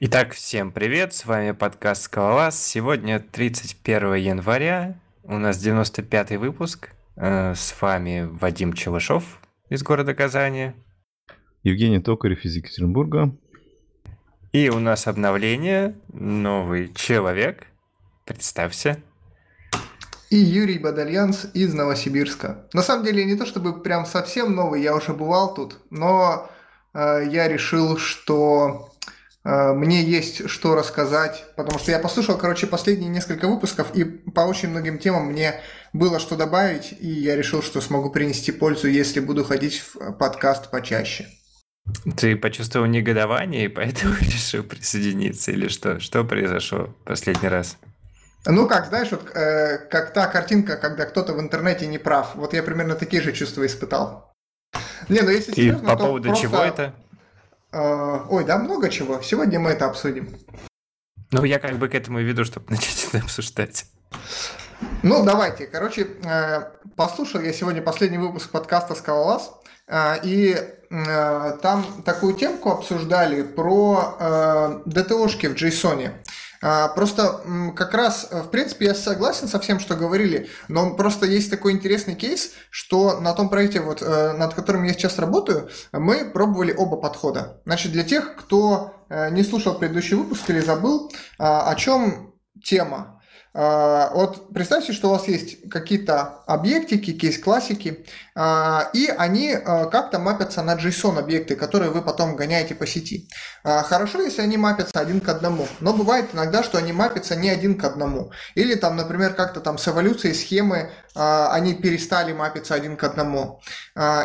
Итак, всем привет, с вами подкаст Скалолаз. Сегодня 31 января, у нас 95 выпуск. Э, С вами Вадим Челышов из города Казани. Евгений Токарев из Екатеринбурга. И у нас обновление, новый человек. Представься. И Юрий Бадальянс из Новосибирска. На самом деле не то чтобы прям совсем новый, я уже бывал тут, но э, я решил, что мне есть что рассказать, потому что я послушал, короче, последние несколько выпусков, и по очень многим темам мне было что добавить, и я решил, что смогу принести пользу, если буду ходить в подкаст почаще. Ты почувствовал негодование и поэтому решил присоединиться или что? Что произошло в последний раз? Ну как, знаешь, вот э, как та картинка, когда кто-то в интернете не прав. Вот я примерно такие же чувства испытал. Не, ну если И серьезно, по то поводу просто, чего это? Э, ой, да, много чего. Сегодня мы это обсудим. Ну, я как бы к этому и веду, чтобы начать это обсуждать. Ну, давайте. Короче, э, послушал я сегодня последний выпуск подкаста «Скалолаз», э, и э, там такую темку обсуждали про ДТОшки в JSON. А, Просто как раз, э, в принципе, я согласен со всем, что говорили, но просто есть такой интересный кейс, что на том проекте, вот, э, над которым я сейчас работаю, мы пробовали оба подхода. Значит, для тех, кто э, не слушал предыдущий выпуск или забыл, а, о чем тема. А, Вот представьте, что у вас есть какие-то объектики, кейс-классики, а, и они а, как-то мапятся на JSON-объекты, которые вы потом гоняете по сети. Хорошо, если они мапятся один к одному, но бывает иногда, что они мапятся не один к одному. Или там, например, как-то там с эволюцией схемы они перестали мапиться один к одному.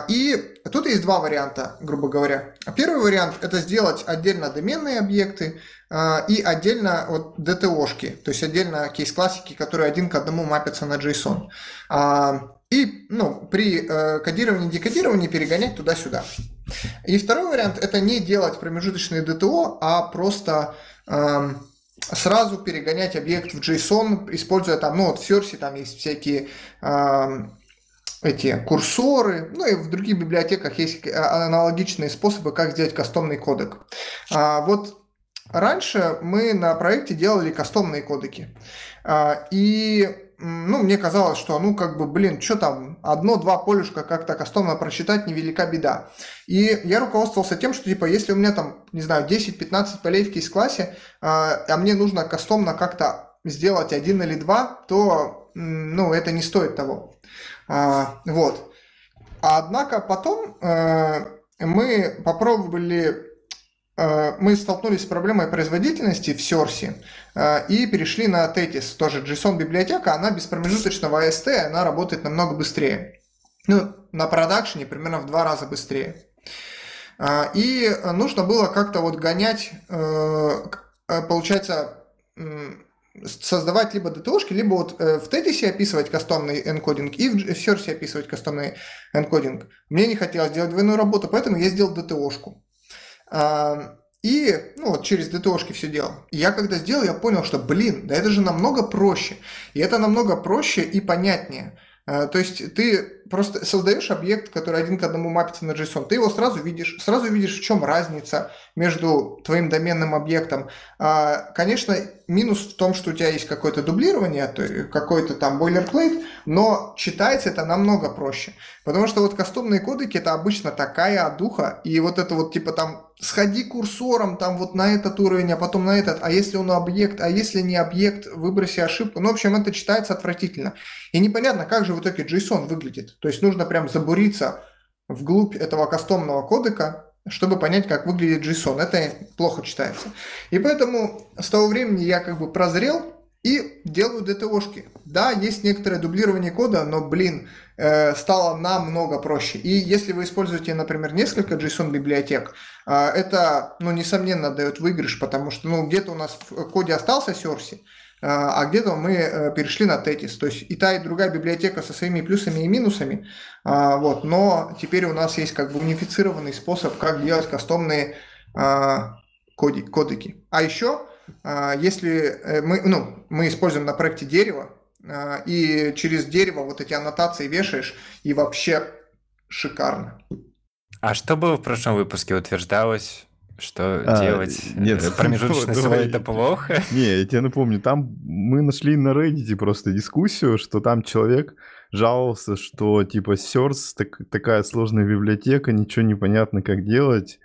И тут есть два варианта, грубо говоря. Первый вариант – это сделать отдельно доменные объекты, и отдельно вот DTO-шки, то есть отдельно кейс-классики, которые один к одному мапятся на JSON. А, И ну, при э, кодировании и декодировании перегонять туда-сюда. И второй вариант – это не делать промежуточные DTO, а просто эм, сразу перегонять объект в JSON, используя там, ну вот в Source там есть всякие эм, эти курсоры, ну и в других библиотеках есть э, аналогичные способы, как сделать кастомный кодек. А, вот раньше мы на проекте делали кастомные кодеки. А, И ну, мне казалось, что, ну, как бы, блин, что там, одно-два полюшка как-то кастомно прочитать, невелика беда. И я руководствовался тем, что, типа, если у меня там, не знаю, 10-15 полей в кейс-классе, а а мне нужно кастомно как-то сделать один или два, то, ну, это не стоит того. А, Вот. Однако потом э, мы попробовали мы столкнулись с проблемой производительности в Source э, и перешли на Tetis, тоже JSON-библиотека, она без промежуточного AST, она работает намного быстрее. Ну, на продакшене примерно в два раза быстрее. А, И нужно было как-то вот гонять, э, э, получается, создавать либо DTO-шки, либо вот э, в Tetis описывать кастомный энкодинг и в Source описывать кастомный энкодинг. Мне не хотелось делать двойную работу, поэтому я сделал DTO-шку. И ну, вот через DTO-шки все делал. И я когда сделал, я понял, что, блин, да это же намного проще. И это намного проще и понятнее. А, То есть ты просто создаешь объект, который один к одному мапится на JSON, ты его сразу видишь, сразу видишь, в чем разница между твоим доменным объектом. А, Конечно, минус в том, что у тебя есть какое-то дублирование, какой-то там boilerplate, но читать это намного проще. Потому что вот кастомные кодеки это обычно такая одуха, и вот это вот типа там сходи курсором там вот на этот уровень, а потом на этот, а если он объект, а если не объект, выброси ошибку. Ну, в общем, это читается отвратительно. И непонятно, как же в итоге JSON выглядит. То есть нужно прям забуриться вглубь этого кастомного кодека, чтобы понять, как выглядит JSON. Это плохо читается. И поэтому с того времени я как бы прозрел и делаю DTO-шки. Да, есть некоторое дублирование кода, но, блин, э, стало намного проще. И если вы используете, например, несколько JSON-библиотек, э, это, ну, несомненно, дает выигрыш, потому что, ну, где-то у нас в коде остался Source, а где-то мы э, перешли на Tetis. То есть и та, и другая библиотека со своими плюсами и минусами, вот, но теперь у нас есть как бы унифицированный способ, как делать кастомные коди, кодеки. А еще, если э, мы, ну, мы используем на проекте дерево, а, и через дерево вот эти аннотации вешаешь, и вообще шикарно. А что было в прошлом выпуске? Утверждалось, что А, делать нет, э, промежуточный давай. слой это плохо. Не, я тебе напомню, там мы нашли на Reddit просто дискуссию, что там человек жаловался, что типа Source так- такая сложная библиотека, ничего не понятно, как делать.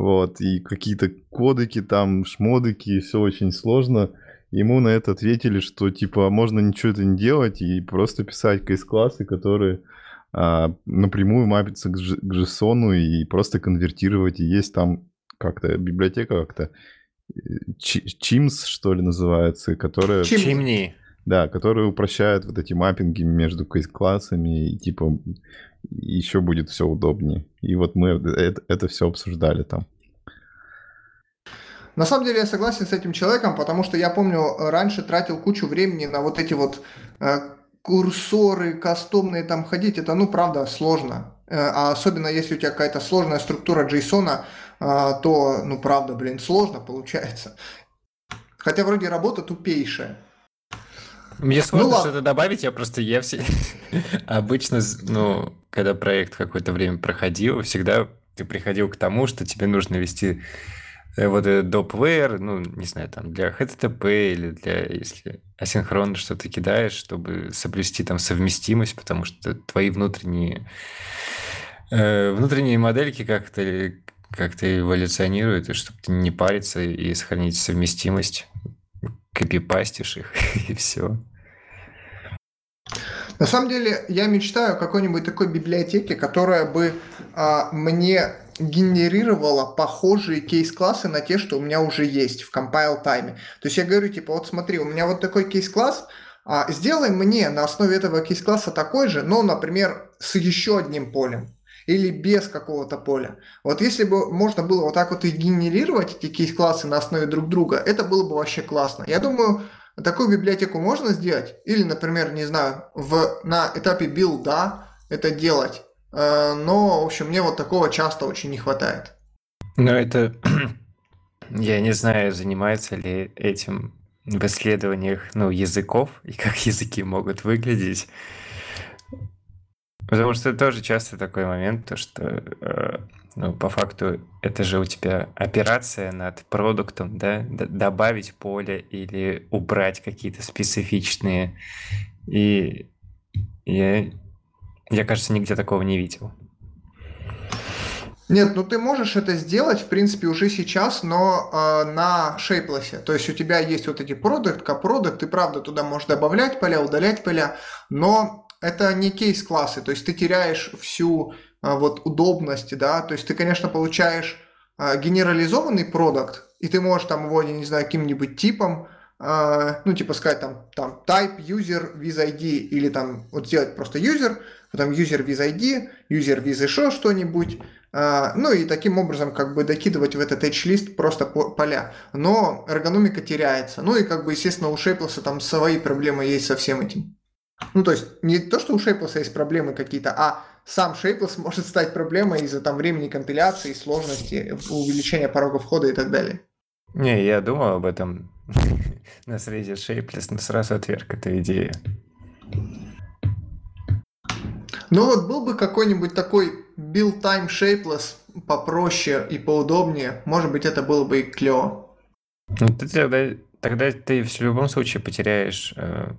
Вот, и какие-то кодеки там, шмодыки, все очень сложно. Ему на это ответили, что типа можно ничего это не делать и просто писать кейс-классы, которые а, напрямую мапятся к, к JSON и просто конвертировать. И есть там как-то библиотека как-то Чи- Chimps, что ли, называется, которая, Чим- Чимни. Да, которая упрощает вот эти маппинги между классами и типа еще будет все удобнее. И вот мы это, все обсуждали там. На самом деле я согласен с этим человеком, потому что я помню, э, раньше тратил кучу времени на вот эти вот э, курсоры кастомные там ходить. Это, ну, правда, сложно. Э, а особенно если у тебя какая-то сложная структура JSON, э, то, ну, правда, блин, сложно получается. Хотя вроде работа тупейшая. Мне сложно ладно. что-то добавить, я просто я все... Обычно, ну, когда проект какое-то время проходил, всегда ты приходил к тому, что тебе нужно вести э, вот этот доп-вейр, ну, не знаю, там, для HTTP или для, если асинхронно что-то кидаешь, чтобы соблюсти там совместимость, потому что твои внутренние э, внутренние модельки как-то как-то эволюционируют, и чтобы не париться и сохранить совместимость, копипастишь их, и все. На самом деле, я мечтаю о какой-нибудь такой библиотеке, которая бы а, мне генерировала похожие кейс-классы на те, что у меня уже есть в compile тайме. То есть я говорю, типа, вот смотри, у меня вот такой кейс-класс, а, сделай мне на основе этого кейс-класса такой же, но, например, с еще одним полем или без какого-то поля. Вот если бы можно было вот так вот и генерировать эти кейс-классы на основе друг друга, это было бы вообще классно. Я думаю, такую библиотеку можно сделать, или, например, не знаю, в, на этапе билда это делать. Э, Но, в общем, мне вот такого часто очень не хватает. Но это... Я не знаю, занимается ли этим в исследованиях ну, языков и как языки могут выглядеть. Потому что тоже часто такой момент, то что э, ну, по факту это же у тебя операция над продуктом, да, Д- добавить поле или убрать какие-то специфичные. И я, я, кажется, нигде такого не видел. Нет, ну ты можешь это сделать, в принципе, уже сейчас, но э, на шейплесе. То есть у тебя есть вот эти продукт, копродукт, ты правда туда можешь добавлять поля, удалять поля, но это не кейс-классы, то есть ты теряешь всю вот удобность, да, то есть ты, конечно, получаешь э, генерализованный продукт, и ты можешь там его, не знаю, каким-нибудь типом, э, ну, типа сказать там, там type user with ID, или там вот сделать просто user, потом user with ID, user with еще что-нибудь, а, ну и таким образом как бы докидывать в этот H-лист просто по- поля. Но эргономика теряется. Ну и как бы, естественно, у Shapeless там свои проблемы есть со всем этим. Ну то есть не то, что у Shapeless есть проблемы какие-то, а сам Shapeless может стать проблемой из-за там времени компиляции, сложности, увеличения порога входа и так далее. Не, я думал об этом на среде Shapeless, но сразу отверг эту идею. Ну вот был бы какой-нибудь такой build time shapeless попроще и поудобнее, может быть это было бы и клево. Ну, ты тогда, тогда ты в любом случае потеряешь, э,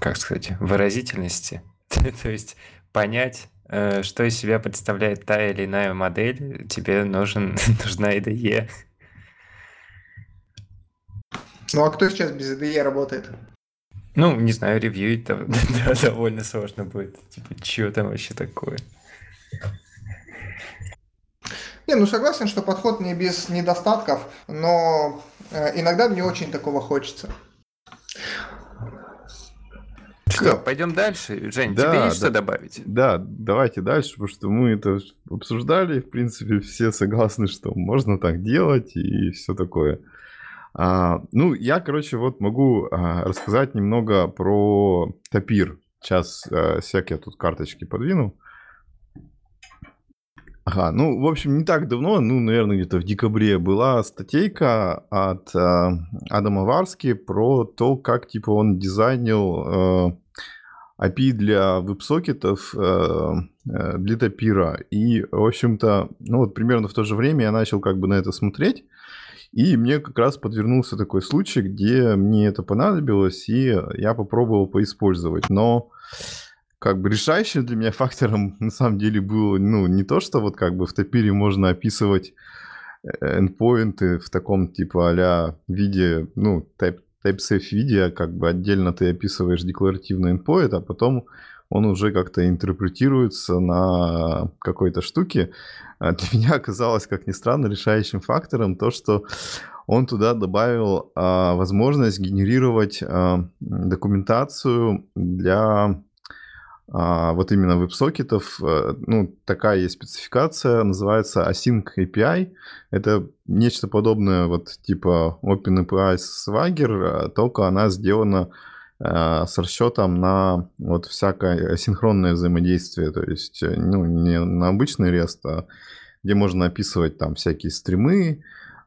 как сказать, выразительности. То есть понять, э, что из себя представляет та или иная модель, тебе нужен, нужна IDE. Ну а кто сейчас без IDE работает? Ну, не знаю, ревьюить да, довольно сложно будет. Типа, что там вообще такое? Не, ну согласен, что подход не без недостатков, но э, иногда мне очень такого хочется. Что, пойдем дальше? Жень, Да, тебе есть да. что добавить? Да, давайте дальше, потому что мы это обсуждали, в принципе, все согласны, что можно так делать и все такое. А, ну, я, короче, вот могу а, рассказать немного про Тапир. Сейчас а, всякие тут карточки подвину. Ага, ну, в общем, не так давно, ну, наверное, где-то в декабре была статейка от а, Адама Варски про то, как, типа, он дизайнил а, API для веб-сокетов э, э, для топира. И, в общем-то, ну вот примерно в то же время я начал как бы на это смотреть. И мне как раз подвернулся такой случай, где мне это понадобилось, и я попробовал поиспользовать. Но как бы решающим для меня фактором на самом деле было, ну, не то, что вот как бы в топире можно описывать endpoinты в таком типа а виде, ну, type, TypeSafe виде, а как бы отдельно ты описываешь декларативный endpoint, а потом он уже как-то интерпретируется на какой-то штуке. А для меня оказалось, как ни странно, решающим фактором то, что он туда добавил а, возможность генерировать а, документацию для а, вот именно веб-сокетов, э, ну, такая есть спецификация, называется Async API. Это нечто подобное вот типа OpenAPI Swagger, только она сделана э, с расчетом на вот всякое асинхронное взаимодействие, то есть э, ну, не на обычный REST, а где можно описывать там всякие стримы,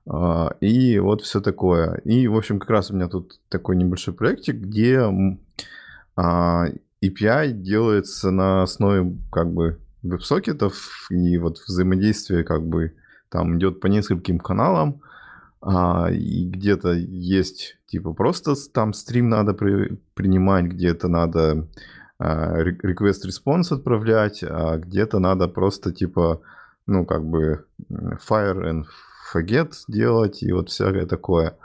а, и вот все такое. И, в общем, как раз у меня тут такой небольшой проектик, где а, API делается на основе как бы веб-сокетов, и вот взаимодействие как бы там идет по нескольким каналам, а, и где-то есть типа просто там стрим надо при, принимать, где-то надо а, request response отправлять, а где-то надо просто типа ну как бы fire and forget делать и вот всякое такое.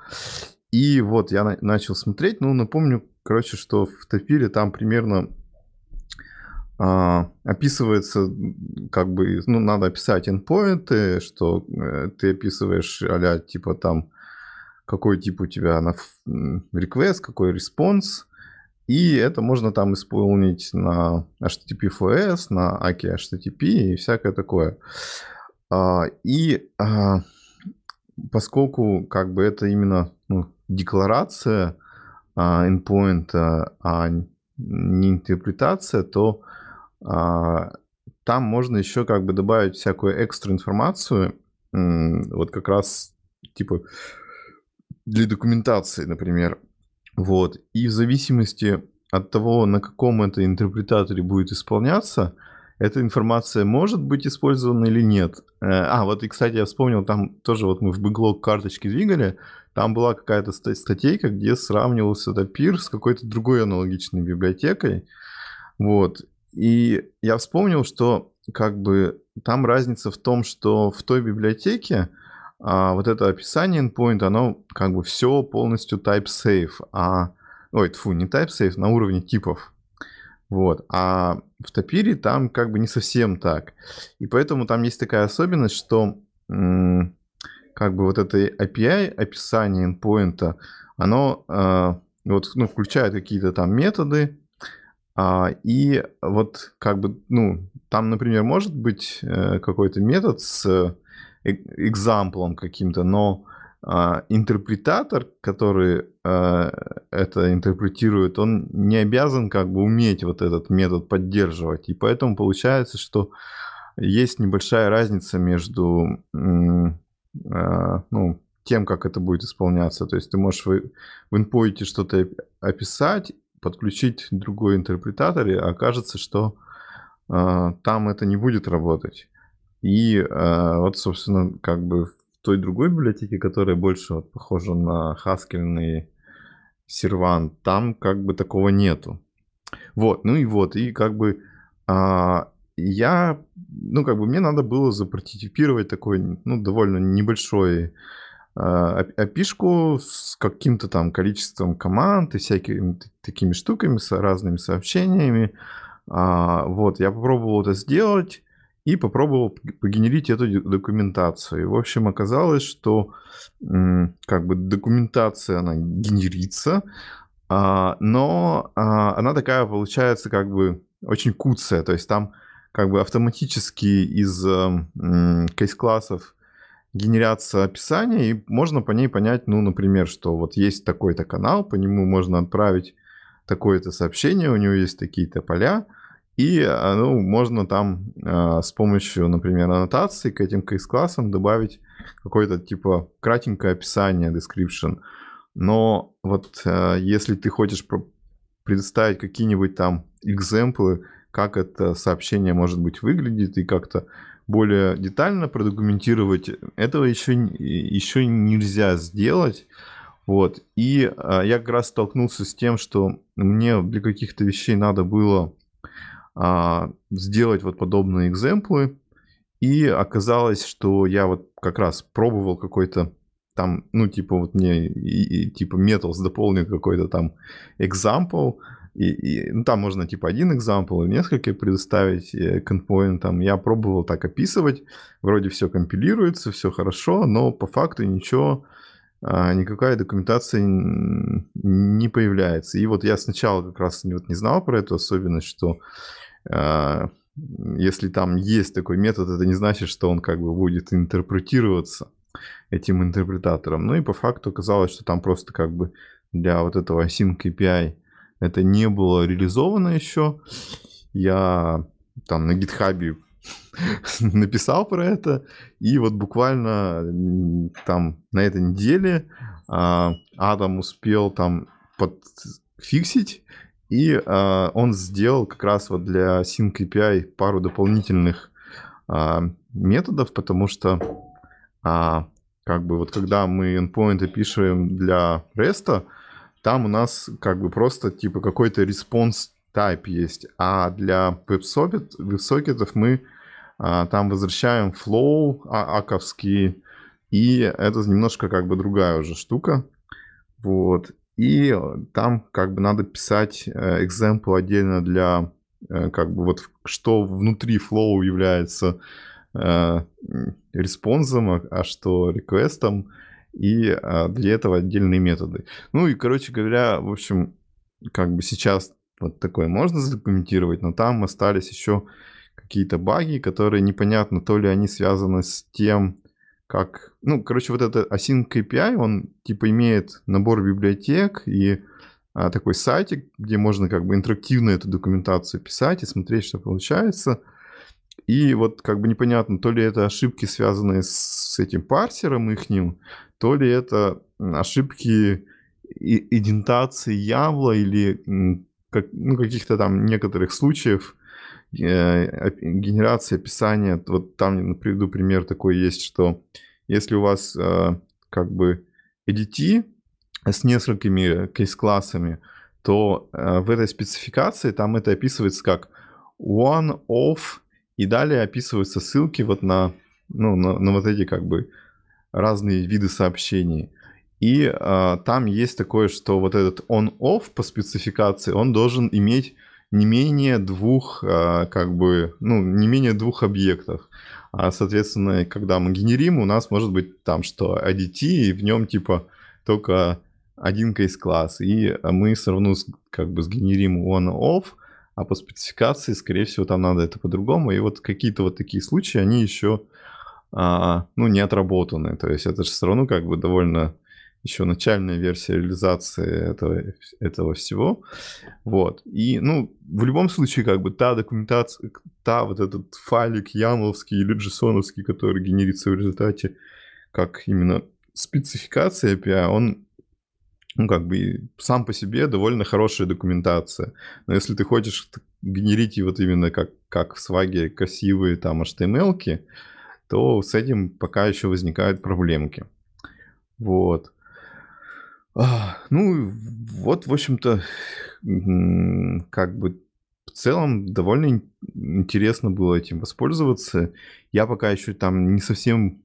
И вот я на- начал смотреть, ну напомню, короче, что в Топире там примерно а, описывается, как бы, ну, надо описать endpoint, что э, ты описываешь а типа там, какой тип у тебя на request, какой response, и это можно там исполнить на HTTP-FS, на AKI HTTP и всякое такое. А, и а, поскольку как бы это именно ну, декларация endpoint, а не интерпретация, то а, там можно еще как бы добавить всякую экстра информацию, вот как раз типа для документации, например. Вот. И в зависимости от того, на каком это интерпретаторе будет исполняться, эта информация может быть использована или нет. Э, а, вот и, кстати, я вспомнил, там тоже вот мы в бэклог карточки двигали, там была какая-то статейка, где сравнивался Dapir с какой-то другой аналогичной библиотекой. Вот. И я вспомнил, что как бы там разница в том, что в той библиотеке а, вот это описание endpoint, оно как бы все полностью type-safe, а... Ой, фу, не type-safe, на уровне типов. Вот. А в Тапире там как бы не совсем так. И поэтому там есть такая особенность, что м- как бы вот это API, описание endpoint, оно э, вот, ну, включает какие-то там методы, а, и вот как бы, ну, там, например, может быть э, какой-то метод с э, экзамплом каким-то, но а, интерпретатор, который а, это интерпретирует, он не обязан как бы уметь вот этот метод поддерживать. И поэтому получается, что есть небольшая разница между ну, тем, как это будет исполняться. То есть ты можешь в, в endpoint что-то описать, подключить другой интерпретатор, и окажется, что э, там это не будет работать. И э, вот, собственно, как бы в той другой библиотеке, которая больше вот, похожа на хаскельный сервант, там как бы такого нету. Вот, ну и вот, и как бы а, я, ну как бы мне надо было запрототипировать такой, ну довольно небольшой опишку с каким-то там количеством команд и всякими такими штуками, с разными сообщениями. А, вот, я попробовал это сделать и попробовал погенерить эту документацию. В общем, оказалось, что как бы документация, она генерится, а, но а, она такая получается как бы очень куцая, то есть там как бы автоматически из кейс-классов генерятся описания, и можно по ней понять, ну, например, что вот есть такой-то канал, по нему можно отправить такое-то сообщение, у него есть такие-то поля, и а, ну, можно там э, с помощью, например, аннотации к этим кейс-классам добавить какое-то типа кратенькое описание, description. Но вот э, если ты хочешь предоставить какие-нибудь там экземплы, как это сообщение может быть выглядит и как-то более детально продокументировать, этого еще, еще нельзя сделать. Вот. И а, я как раз столкнулся с тем, что мне для каких-то вещей надо было а, сделать вот подобные экземплы. И оказалось, что я вот как раз пробовал какой-то там, ну, типа вот мне и, и, типа Metals дополнил какой-то там example, и, и, ну, там можно типа один example или несколько предоставить э, к endpoint. Я пробовал так описывать, вроде все компилируется, все хорошо, но по факту ничего, а, никакая документация не появляется. И вот я сначала как раз вот не знал про эту особенность, что а, если там есть такой метод, это не значит, что он как бы будет интерпретироваться этим интерпретатором. Ну и по факту оказалось, что там просто как бы для вот этого async API это не было реализовано еще. Я там на гитхабе написал про это, и вот буквально там на этой неделе а, Адам успел там подфиксить, и а, он сделал как раз вот для Sync API пару дополнительных а, методов, потому что а, как бы вот когда мы endpoint пишем для REST, там у нас как бы просто типа какой-то response type есть, а для WebSocket, WebSocket мы а, там возвращаем flow а, аковский, и это немножко как бы другая уже штука. Вот. И там как бы надо писать э, example отдельно для э, как бы вот что внутри flow является э, респонсом, а, а что реквестом, и а, для этого отдельные методы. Ну и, короче говоря, в общем, как бы сейчас вот такое можно задокументировать, но там остались еще какие-то баги, которые непонятно, то ли они связаны с тем, как... Ну, короче, вот этот async API, он типа имеет набор библиотек и а, такой сайтик, где можно как бы интерактивно эту документацию писать и смотреть, что получается. И вот как бы непонятно, то ли это ошибки, связанные с этим парсером ихним, то ли это ошибки идентации Явла или как, ну, каких-то там некоторых случаев э, генерации описания. Вот там, приведу пример такой есть, что если у вас э, как бы EDT с несколькими кейс-классами, то э, в этой спецификации там это описывается как one of и далее описываются ссылки вот на, ну, на, на вот эти как бы разные виды сообщений. И а, там есть такое, что вот этот on-off по спецификации, он должен иметь не менее двух, а, как бы, ну, не менее двух объектов. А, соответственно, когда мы генерим, у нас может быть там, что ADT, и в нем типа только один кейс-класс. И мы все равно как бы сгенерим on-off, а по спецификации, скорее всего, там надо это по-другому. И вот какие-то вот такие случаи, они еще, а, ну, не отработаны. То есть это же все равно как бы довольно еще начальная версия реализации этого, этого всего. Вот. И, ну, в любом случае, как бы та документация, та вот этот файлик ямловский или джесоновский, который генерится в результате как именно спецификация API, он ну, как бы сам по себе довольно хорошая документация. Но если ты хочешь генерить вот именно как, как в сваге красивые там HTML, то с этим пока еще возникают проблемки. Вот. Ну, вот, в общем-то, как бы в целом довольно интересно было этим воспользоваться. Я пока еще там не совсем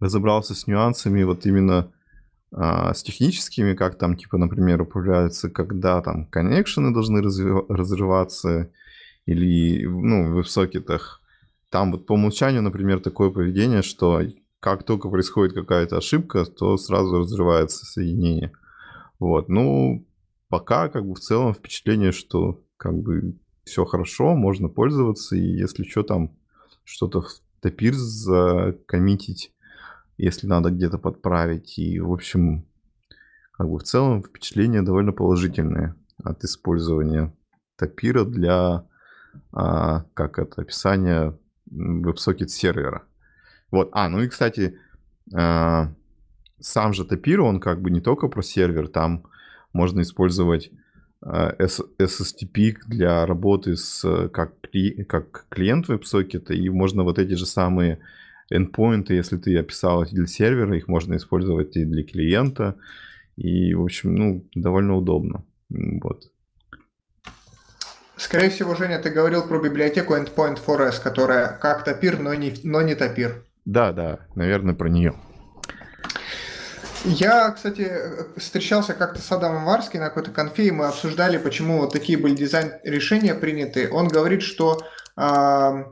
разобрался с нюансами вот именно а, с техническими, как там, типа, например, управляются, когда там коннекшены должны разрываться, или, ну, в веб-сокетах. Там вот по умолчанию, например, такое поведение, что как только происходит какая-то ошибка, то сразу разрывается соединение. Вот, ну, пока как бы в целом впечатление, что как бы все хорошо, можно пользоваться, и если что там, что-то в топир закоммитить, если надо где-то подправить. И, в общем, как бы в целом впечатление довольно положительное от использования топира для, а, как это, описания WebSocket сервера. Вот, а, ну и, кстати, а, сам же топир, он как бы не только про сервер, там можно использовать а, SSTP для работы с как, как клиент веб-сокета, и можно вот эти же самые endpoint, если ты описал для сервера, их можно использовать и для клиента. И, в общем, ну, довольно удобно. Вот. Скорее всего, Женя, ты говорил про библиотеку Endpoint 4S, которая как топир, но не, но не топир. Да, да, наверное, про нее. Я, кстати, встречался как-то с Адамом Варски на какой-то конфе, и мы обсуждали, почему вот такие были дизайн-решения приняты. Он говорит, что, э,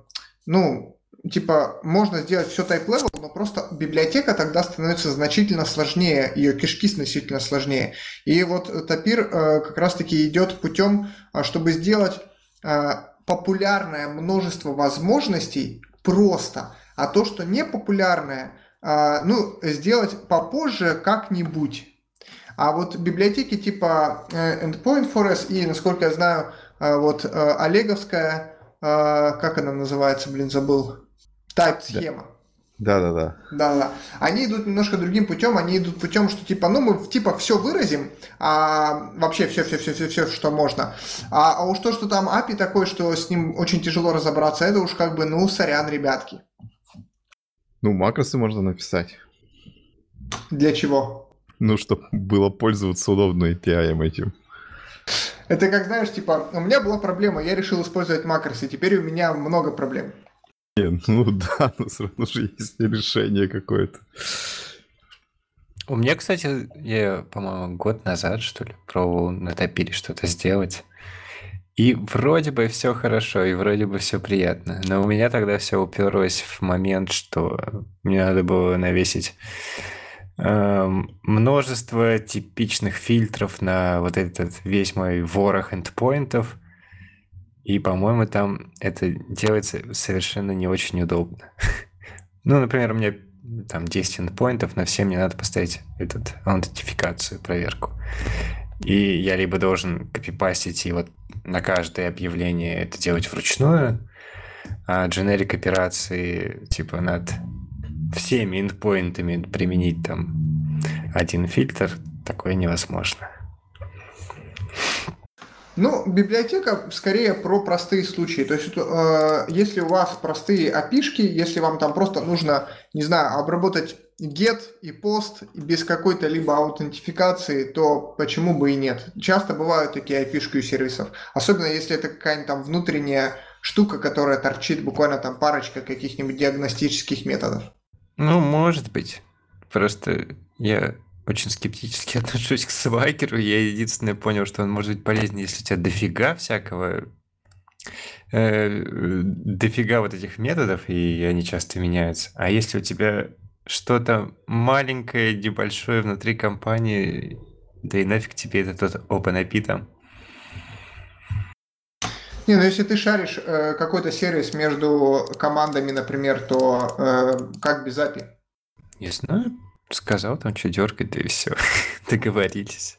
ну, типа, можно сделать все type-level, но просто библиотека тогда становится значительно сложнее, ее кишки значительно сложнее. И вот Тапир э, как раз-таки идет путем, э, чтобы сделать э, популярное множество возможностей просто, а то, что не популярное, э, ну, сделать попозже как-нибудь. А вот библиотеки типа Endpoint Forest и, насколько я знаю, вот Олеговская, как она называется, блин, забыл, Type-схема. Да, да, да. Да, да. Они идут немножко другим путем. Они идут путем, что типа, ну мы типа все выразим, а вообще все, все, все, все, все, что можно. А, а уж то, что там API такой, что с ним очень тяжело разобраться, это уж как бы, ну, сорян, ребятки. Ну, макросы можно написать. Для чего? Ну, чтобы было пользоваться удобно API этим. Это как, знаешь, типа, у меня была проблема, я решил использовать макросы, теперь у меня много проблем. Не, ну да, но все равно же есть решение какое-то. У меня, кстати, я, по-моему, год назад, что ли, пробовал на топире что-то сделать. И вроде бы все хорошо, и вроде бы все приятно. Но у меня тогда все уперлось в момент, что мне надо было навесить э, множество типичных фильтров на вот этот весь мой ворох эндпоинтов. И, по-моему, там это делается совершенно не очень удобно. ну, например, у меня там 10 эндпоинтов, на все мне надо поставить этот аутентификацию, проверку. И я либо должен копипастить и вот на каждое объявление это делать вручную, а дженерик операции типа над всеми эндпоинтами применить там один фильтр, такое невозможно. Ну, библиотека скорее про простые случаи. То есть, э, если у вас простые опишки, если вам там просто нужно, не знаю, обработать get и post без какой-то либо аутентификации, то почему бы и нет? Часто бывают такие опишки у сервисов. Особенно если это какая-нибудь там внутренняя штука, которая торчит буквально там парочка каких-нибудь диагностических методов. Ну, может быть. Просто я очень скептически отношусь к свайкеру. Я единственное понял, что он может быть полезен, если у тебя дофига всякого э, дофига вот этих методов, и они часто меняются. А если у тебя что-то маленькое, небольшое внутри компании, да и нафиг тебе это тот OpenAPI там. Не, ну если ты шаришь э, какой-то сервис между командами, например, то э, как без API? Не знаю. Сказал там, что дергать, да и все. Договорились.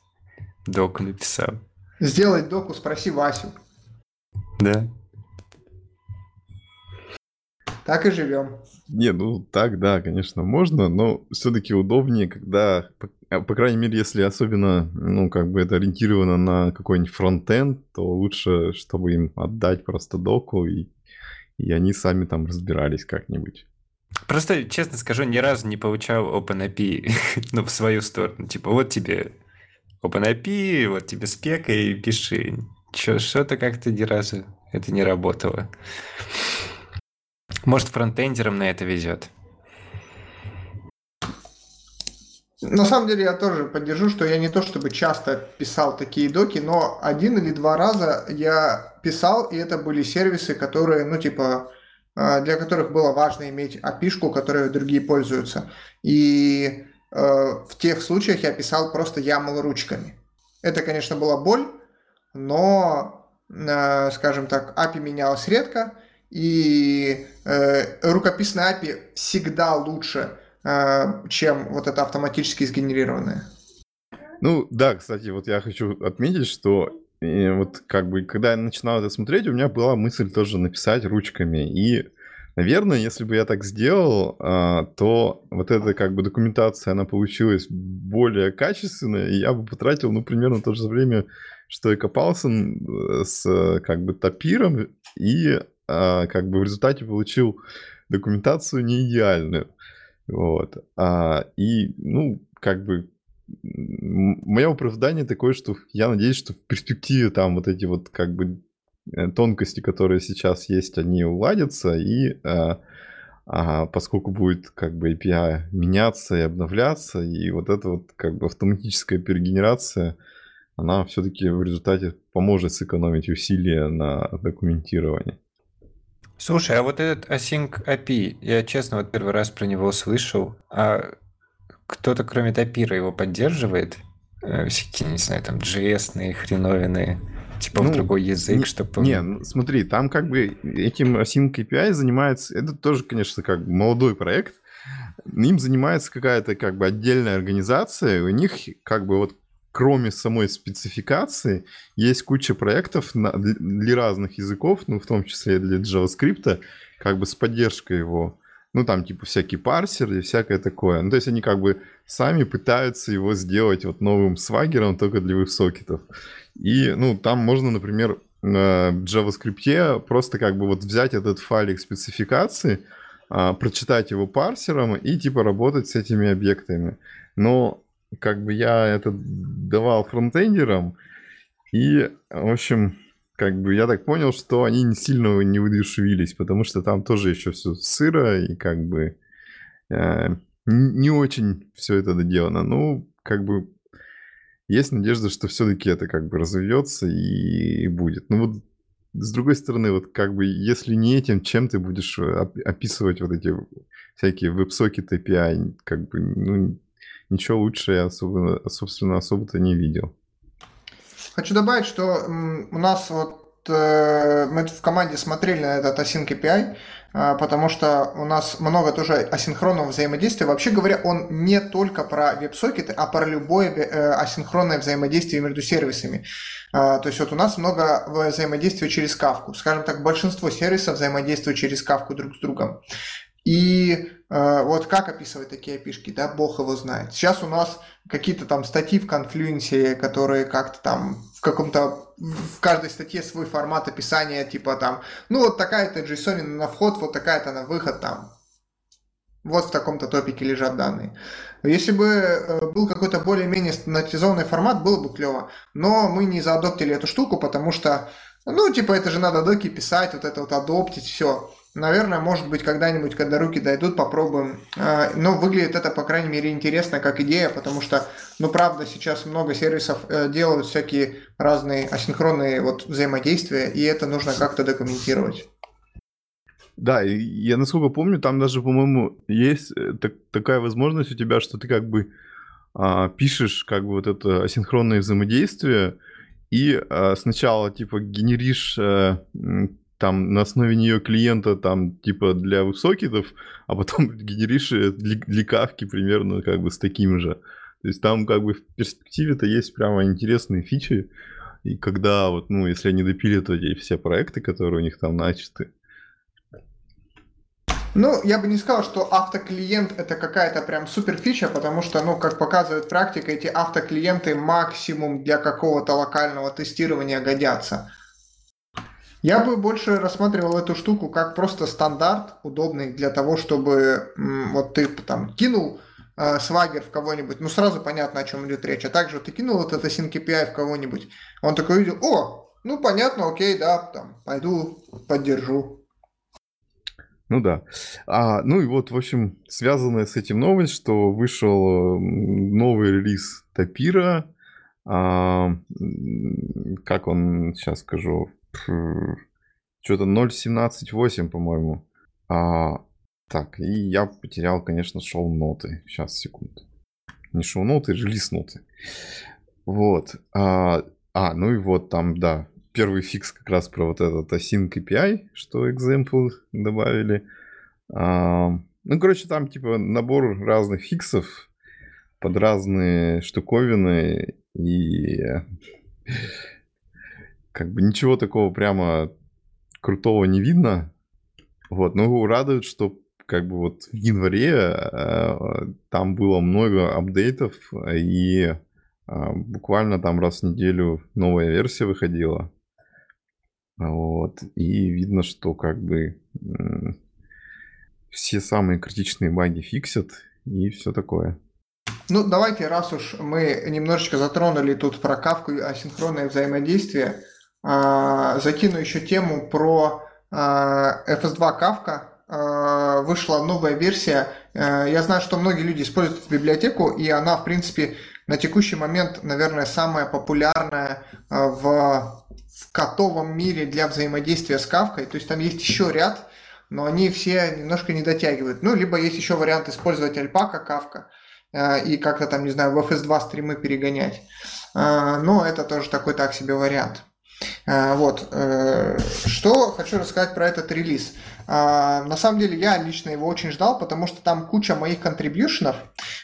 Доку написал. Сделать доку, спроси Васю. Да. Так и живем. Не, ну так, да, конечно, можно, но все-таки удобнее, когда, по, а, по крайней мере, если особенно, ну, как бы это ориентировано на какой-нибудь фронтенд, то лучше, чтобы им отдать просто доку, и, и они сами там разбирались как-нибудь. Просто, честно скажу, ни разу не получал OpenAPI ну, в свою сторону. Типа, вот тебе OpenAPI, вот тебе спека и пиши. Что-то как-то ни разу это не работало. Может, фронтендерам на это везет. На самом деле я тоже поддержу, что я не то чтобы часто писал такие доки, но один или два раза я писал, и это были сервисы, которые, ну, типа, для которых было важно иметь опишку, которой другие пользуются. И э, в тех случаях я писал просто YAML ручками. Это, конечно, была боль, но, э, скажем так, API менялось редко, и э, рукописная API всегда лучше, чем вот это автоматически сгенерированное. Ну да, кстати, вот я хочу отметить, что и вот как бы, когда я начинал это смотреть, у меня была мысль тоже написать ручками. И Наверное, если бы я так сделал, а, то вот эта как бы документация, она получилась более качественная, и я бы потратил, ну, примерно то же время, что и копался э, с как бы топиром, и а, как бы в результате получил документацию не идеальную. Вот. А, и, ну, как бы мое оправдание такое, что я надеюсь, что в перспективе там вот эти вот как бы э, тонкости, которые сейчас есть, они уладятся, и а, а, поскольку будет как бы API меняться и обновляться, и вот эта вот как бы автоматическая перегенерация, она все-таки в результате поможет сэкономить усилия на документирование. Слушай, а вот этот Async API, я честно вот первый раз про него слышал, а кто-то кроме Тапира его поддерживает? Э, всякие, не знаю, там JS хреновины, типа ну, в другой язык, не, чтобы... Не, ну, смотри, там как бы этим Async API занимается... Это тоже, конечно, как молодой проект. Им занимается какая-то как бы отдельная организация, у них как бы вот кроме самой спецификации, есть куча проектов на, для разных языков, ну, в том числе для JavaScript, как бы с поддержкой его. Ну, там, типа, всякие парсеры и всякое такое. Ну, то есть они как бы сами пытаются его сделать вот новым свагером только для веб-сокетов. И, ну, там можно, например, в JavaScript просто как бы вот взять этот файлик спецификации, а, прочитать его парсером и, типа, работать с этими объектами. Но как бы я это давал фронтендерам, и, в общем, как бы я так понял, что они не сильно не выдушевились, потому что там тоже еще все сыро, и как бы э, не очень все это доделано. Ну, как бы есть надежда, что все-таки это как бы разовьется и, и будет. Ну вот с другой стороны, вот как бы, если не этим, чем ты будешь описывать вот эти всякие веб-сокеты API, как бы, ну, ничего лучше я, особо, собственно, особо-то не видел. Хочу добавить, что у нас вот э, мы в команде смотрели на этот Async API, э, потому что у нас много тоже асинхронного взаимодействия. Вообще говоря, он не только про веб-сокеты, а про любое э, асинхронное взаимодействие между сервисами. То есть вот у нас много взаимодействия через кавку. Скажем так, большинство сервисов взаимодействуют через кавку друг с другом. И вот как описывать такие опишки, да, бог его знает. Сейчас у нас какие-то там статьи в конфлюенсе, которые как-то там в каком-то, в каждой статье свой формат описания, типа там, ну вот такая-то JSON на вход, вот такая-то на выход там. Вот в таком-то топике лежат данные. Если бы э, был какой-то более-менее стандартизованный формат, было бы клево. Но мы не заадоптили эту штуку, потому что, ну, типа, это же надо доки писать, вот это вот адоптить, все. Наверное, может быть, когда-нибудь, когда руки дойдут, попробуем. А, но выглядит это, по крайней мере, интересно как идея, потому что, ну, правда, сейчас много сервисов э, делают всякие разные асинхронные вот взаимодействия, и это нужно как-то документировать. Да, я насколько помню, там даже, по-моему, есть э, так, такая возможность у тебя, что ты как бы а, пишешь как бы вот это асинхронное взаимодействие, и а, сначала типа генеришь а, там на основе нее клиента там типа для высокитов, а потом генеришь для, для кавки примерно как бы с таким же. То есть там как бы в перспективе-то есть прямо интересные фичи, и когда вот, ну, если они допилят эти все проекты, которые у них там начаты. Ну, я бы не сказал, что автоклиент это какая-то прям супер фича, потому что, ну, как показывает практика, эти автоклиенты максимум для какого-то локального тестирования годятся. Я бы больше рассматривал эту штуку как просто стандарт, удобный для того, чтобы вот ты там кинул э, свагер в кого-нибудь, ну сразу понятно, о чем идет речь. А также ты кинул вот это SyncAPI в кого-нибудь, он такой увидел, о, ну понятно, окей, да, там, пойду поддержу. Ну да. А, ну и вот, в общем, связанная с этим новость, что вышел новый релиз Тапира. А, как он, сейчас скажу, что-то 0.17.8, по-моему. А, так, и я потерял, конечно, шоу-ноты. Сейчас, секунду. Не шоу-ноты, релиз-ноты. Вот. А, а, ну и вот там, да, первый фикс как раз про вот этот async API, что example добавили. А, ну, короче, там типа набор разных фиксов под разные штуковины и как бы ничего такого прямо крутого не видно. Вот, ну, радует, что как бы вот в январе э, там было много апдейтов, и э, буквально там раз в неделю новая версия выходила. Вот, и видно, что как бы э, все самые критичные баги фиксят и все такое. Ну, давайте, раз уж мы немножечко затронули тут про кавку и асинхронное взаимодействие, закину еще тему про э, FS2 кавка, Э, вышла новая версия. Я знаю, что многие люди используют эту библиотеку, и она, в принципе, на текущий момент, наверное, самая популярная в, в котовом мире для взаимодействия с кавкой. То есть там есть еще ряд, но они все немножко не дотягивают. Ну, либо есть еще вариант использовать альпака кавка и как-то там, не знаю, в FS2 стримы перегонять. Но это тоже такой так себе вариант. Вот. Что хочу рассказать про этот релиз. А, на самом деле я лично его очень ждал, потому что там куча моих контрибьюшенов.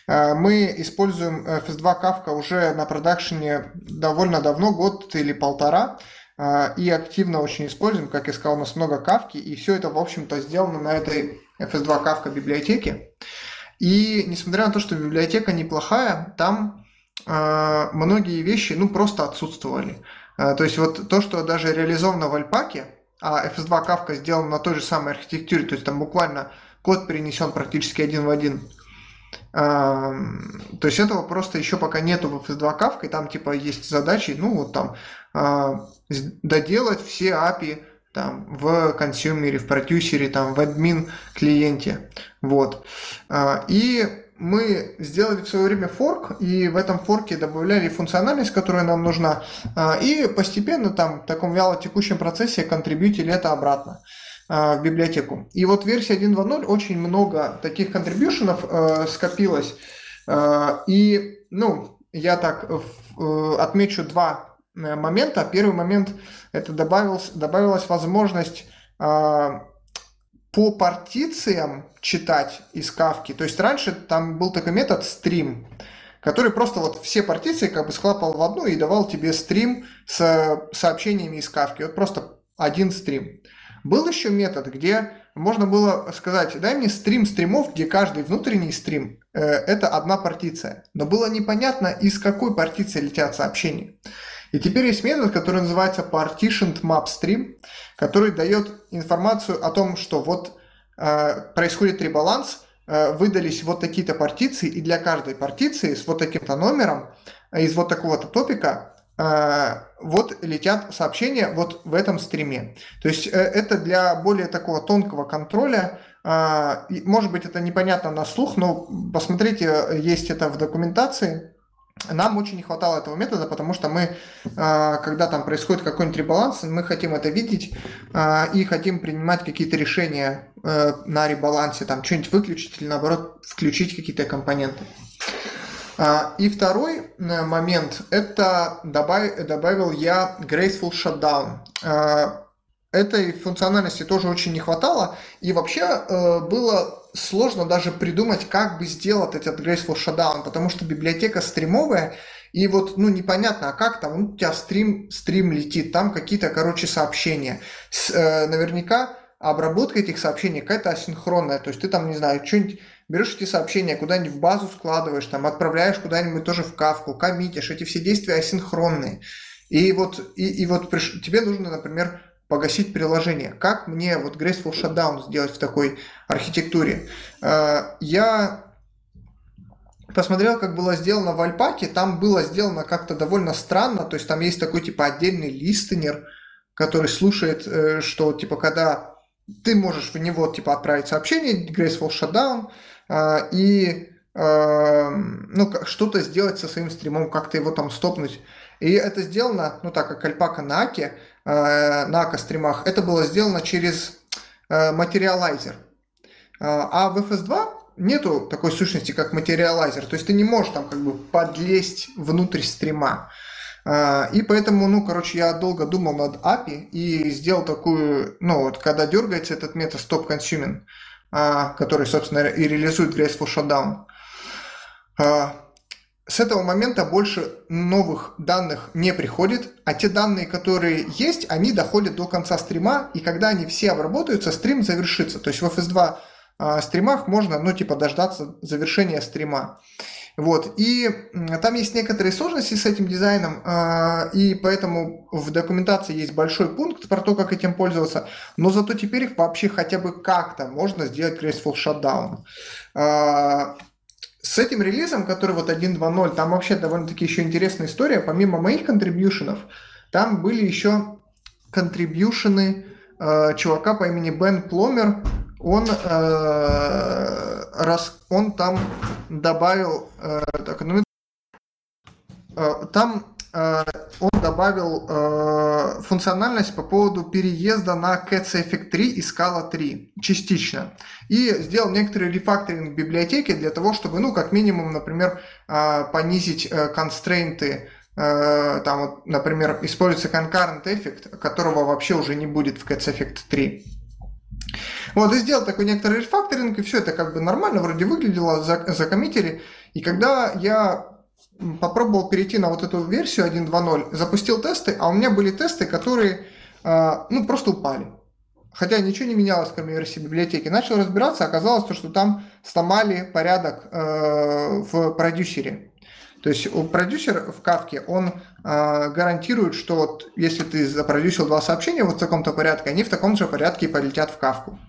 А, мы используем FS2 Kafka уже на продакшене довольно давно, год или полтора а, и активно очень используем. Как я сказал, у нас много кавки, и все это, в общем-то, сделано на этой FS2 Kafka библиотеке. И несмотря на то, что библиотека неплохая, там э, многие вещи ну, просто отсутствовали. Э, то есть вот то, что даже реализовано в Альпаке, а FS2 Kafka сделан на той же самой архитектуре, то есть там буквально код перенесен практически один в один. То есть этого просто еще пока нету в FS2 Kafka, и там типа есть задачи, ну вот там а, доделать все API там, в консюмере, в продюсере, там, в админ клиенте. Вот. А, и мы сделали в свое время форк, и в этом форке добавляли функциональность, которая нам нужна, а, и постепенно там в таком вялотекущем процессе контрибьютили это обратно а, в библиотеку. И вот версия 1.2.0 очень много таких контрибьюшенов э, скопилось, э, и, ну, я так э, отмечу два момента. Первый момент – это добавилась, добавилась возможность по партициям читать из кавки. То есть раньше там был такой метод стрим, который просто вот все партиции как бы схлапал в одну и давал тебе стрим с сообщениями из кавки. Вот просто один стрим. Был еще метод, где можно было сказать, дай мне стрим стримов, где каждый внутренний стрим э, это одна партиция. Но было непонятно, из какой партиции летят сообщения. И теперь есть метод, который называется partitioned map stream, который дает информацию о том, что вот э, происходит ребаланс, э, выдались вот такие-то партиции, и для каждой партиции с вот таким-то номером э, из вот такого-то топика э, вот летят сообщения вот в этом стриме. То есть э, это для более такого тонкого контроля. Может быть, это непонятно на слух, но посмотрите, есть это в документации. Нам очень не хватало этого метода, потому что мы, а, когда там происходит какой-нибудь ребаланс, мы хотим это видеть а, и хотим принимать какие-то решения э, на ребалансе, там что-нибудь выключить или наоборот включить какие-то компоненты. А, и второй э, момент, это добавил я Graceful Shutdown этой функциональности тоже очень не хватало. И вообще э, было сложно даже придумать, как бы сделать этот Graceful Shutdown, потому что библиотека стримовая, и вот, ну, непонятно, а как там, ну, у тебя стрим, стрим летит, там какие-то, короче, сообщения. С, э, наверняка обработка этих сообщений какая-то асинхронная, то есть ты там, не знаю, что-нибудь берешь эти сообщения, куда-нибудь в базу складываешь, там отправляешь куда-нибудь тоже в кавку, коммитишь, эти все действия асинхронные. И вот, и, и вот приш... тебе нужно, например, погасить приложение. Как мне вот Graceful Shutdown сделать в такой архитектуре? Э, я посмотрел, как было сделано в Альпаке. Там было сделано как-то довольно странно. То есть там есть такой типа отдельный листенер, который слушает, э, что типа когда ты можешь в него типа отправить сообщение Graceful Shutdown э, и ну, что-то сделать со своим стримом, как-то его там стопнуть. И это сделано, ну так как Альпака на Аке, на АКО-стримах, это было сделано через материалайзер. Э, а в FS2 нету такой сущности, как материалайзер. То есть ты не можешь там как бы подлезть внутрь стрима. Э, и поэтому, ну, короче, я долго думал над API и сделал такую, ну, вот когда дергается этот метод stop consuming, который, собственно, и реализует Graceful Shutdown. С этого момента больше новых данных не приходит, а те данные, которые есть, они доходят до конца стрима, и когда они все обработаются, стрим завершится. То есть в FS2 э, стримах можно, ну, типа, дождаться завершения стрима. Вот, и там есть некоторые сложности с этим дизайном, э, и поэтому в документации есть большой пункт про то, как этим пользоваться, но зато теперь вообще хотя бы как-то можно сделать Graceful Shutdown. Э, с этим релизом, который вот 1.2.0, там вообще довольно-таки еще интересная история. Помимо моих контрибьюшенов, там были еще контрибьюшены э, чувака по имени Бен Пломер. Он, э, раз, он там добавил... Э, так, ну, э, там он добавил э, функциональность по поводу переезда на Cats Effect 3 и Scala 3 частично. И сделал некоторый рефакторинг библиотеки для того, чтобы, ну, как минимум, например, э, понизить констрейнты там, например, используется concurrent эффект, которого вообще уже не будет в Cats Effect 3. Вот, и сделал такой некоторый рефакторинг, и все это как бы нормально вроде выглядело, закоммитили. И когда я попробовал перейти на вот эту версию 1.2.0, запустил тесты, а у меня были тесты, которые а, ну, просто упали. Хотя ничего не менялось, кроме версии библиотеки. Начал разбираться, оказалось, то, что там сломали порядок э, в продюсере. То есть у продюсера в кавке, он э, гарантирует, что вот если ты запродюсил два сообщения вот в таком-то порядке, они в таком же порядке и полетят в кавку.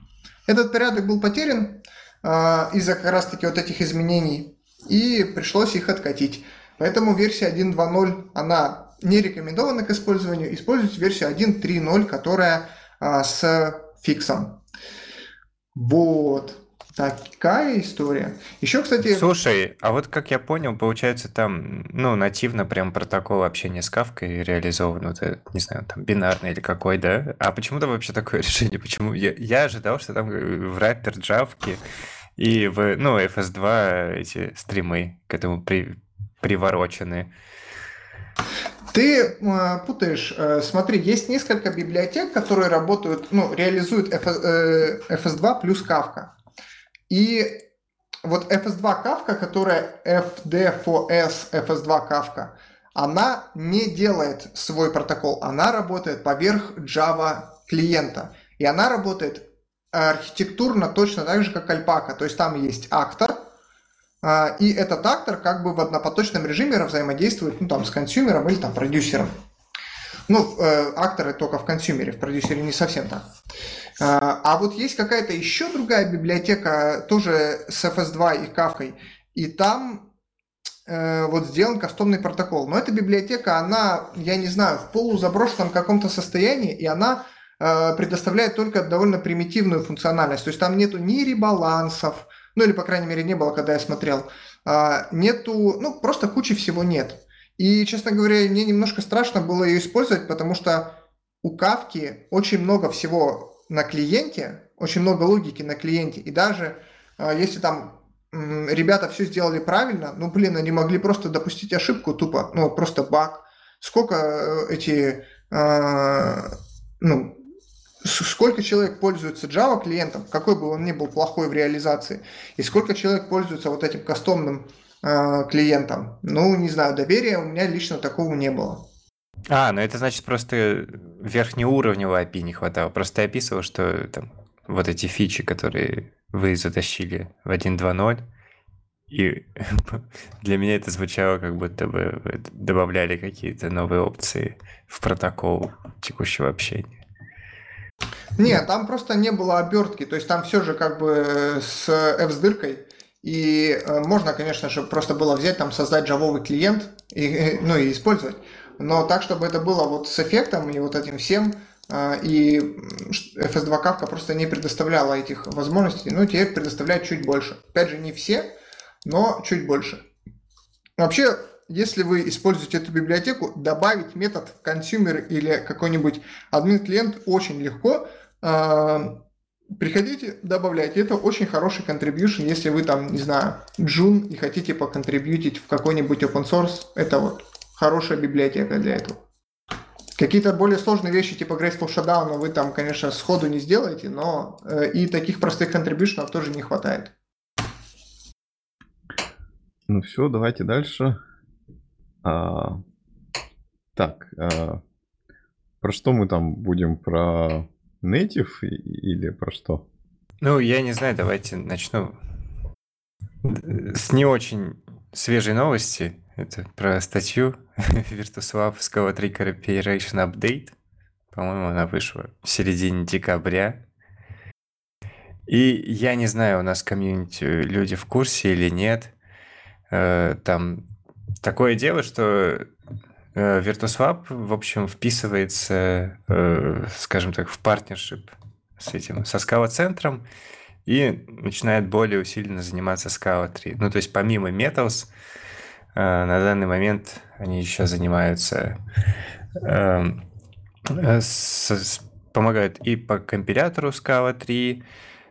Этот порядок был потерян э, из-за как раз-таки вот этих изменений, и пришлось их откатить. Поэтому версия 1.2.0, она не рекомендована к использованию. Используйте версию 1.3.0, которая а, с фиксом. Вот. Такая история. Еще, кстати... Слушай, а вот как я понял, получается там, ну, нативно прям протокол общения с кавкой реализован, вот, не знаю, там, бинарный или какой, да? А почему-то вообще такое решение? Почему? Я, я ожидал, что там в раппер джавки и в, ну, FS2 эти стримы к этому при, приворочены. Ты э, путаешь. Э, смотри, есть несколько библиотек, которые работают, ну, реализуют FS, э, FS2 плюс Kafka. И вот FS2 Kafka, которая FD4S FS2 Kafka, она не делает свой протокол, она работает поверх Java клиента. И она работает архитектурно точно так же, как Alpaca. То есть там есть актор, и этот актор как бы в однопоточном режиме взаимодействует ну, там, с консюмером или там, продюсером. Ну, э, акторы только в консюмере, в продюсере не совсем так. А, а вот есть какая-то еще другая библиотека, тоже с FS2 и Kafka, и там э, вот сделан кастомный протокол. Но эта библиотека, она, я не знаю, в полузаброшенном каком-то состоянии, и она э, предоставляет только довольно примитивную функциональность. То есть там нету ни ребалансов, ну или, по крайней мере, не было, когда я смотрел, а, нету, ну, просто кучи всего нет. И, честно говоря, мне немножко страшно было ее использовать, потому что у Кавки очень много всего на клиенте, очень много логики на клиенте, и даже а, если там ребята все сделали правильно, ну, блин, они могли просто допустить ошибку тупо, ну, просто баг. Сколько э, эти, э, ну, сколько человек пользуется Java клиентом, какой бы он ни был плохой в реализации, и сколько человек пользуется вот этим кастомным э, клиентом. Ну, не знаю, доверия у меня лично такого не было. А, ну это значит просто верхнеуровневого API не хватало. Просто я описывал, что там вот эти фичи, которые вы затащили в 1.2.0, и для меня это звучало, как будто бы добавляли какие-то новые опции в протокол текущего общения. Нет, там просто не было обертки, то есть там все же как бы с F с дыркой. И э, можно, конечно же, просто было взять, там, создать джавовый клиент и, ну, и использовать. Но так, чтобы это было вот с эффектом и вот этим всем, э, и FS2 Kafka просто не предоставляла этих возможностей, ну, теперь предоставляет чуть больше. Опять же, не все, но чуть больше. Вообще, если вы используете эту библиотеку, добавить метод в консюмер или какой-нибудь админ клиент очень легко. А, приходите, добавляйте. Это очень хороший contribution, если вы там, не знаю, джун и хотите поконтрибьютить в какой-нибудь open source. Это вот хорошая библиотека для этого. Какие-то более сложные вещи типа Graceful Shutdown вы там, конечно, сходу не сделаете, но э, и таких простых контрибьюшенов тоже не хватает. Ну все, давайте дальше. А, так, а, про что мы там будем? Про native или про что? Ну, я не знаю, давайте начну с не очень свежей новости. Это про статью Virtuoswap Scala 3 Cooperation Update. По-моему, она вышла в середине декабря. И я не знаю, у нас комьюнити люди в курсе или нет. Э, Там такое дело, что э, Virtuoswap, в общем, вписывается, э, скажем так, в партнершип с этим, со Scala-центром и начинает более усиленно заниматься Scala 3. Ну, то есть помимо Metals, э, на данный момент они еще занимаются, эм, помогают и по компилятору Scala 3, э, е-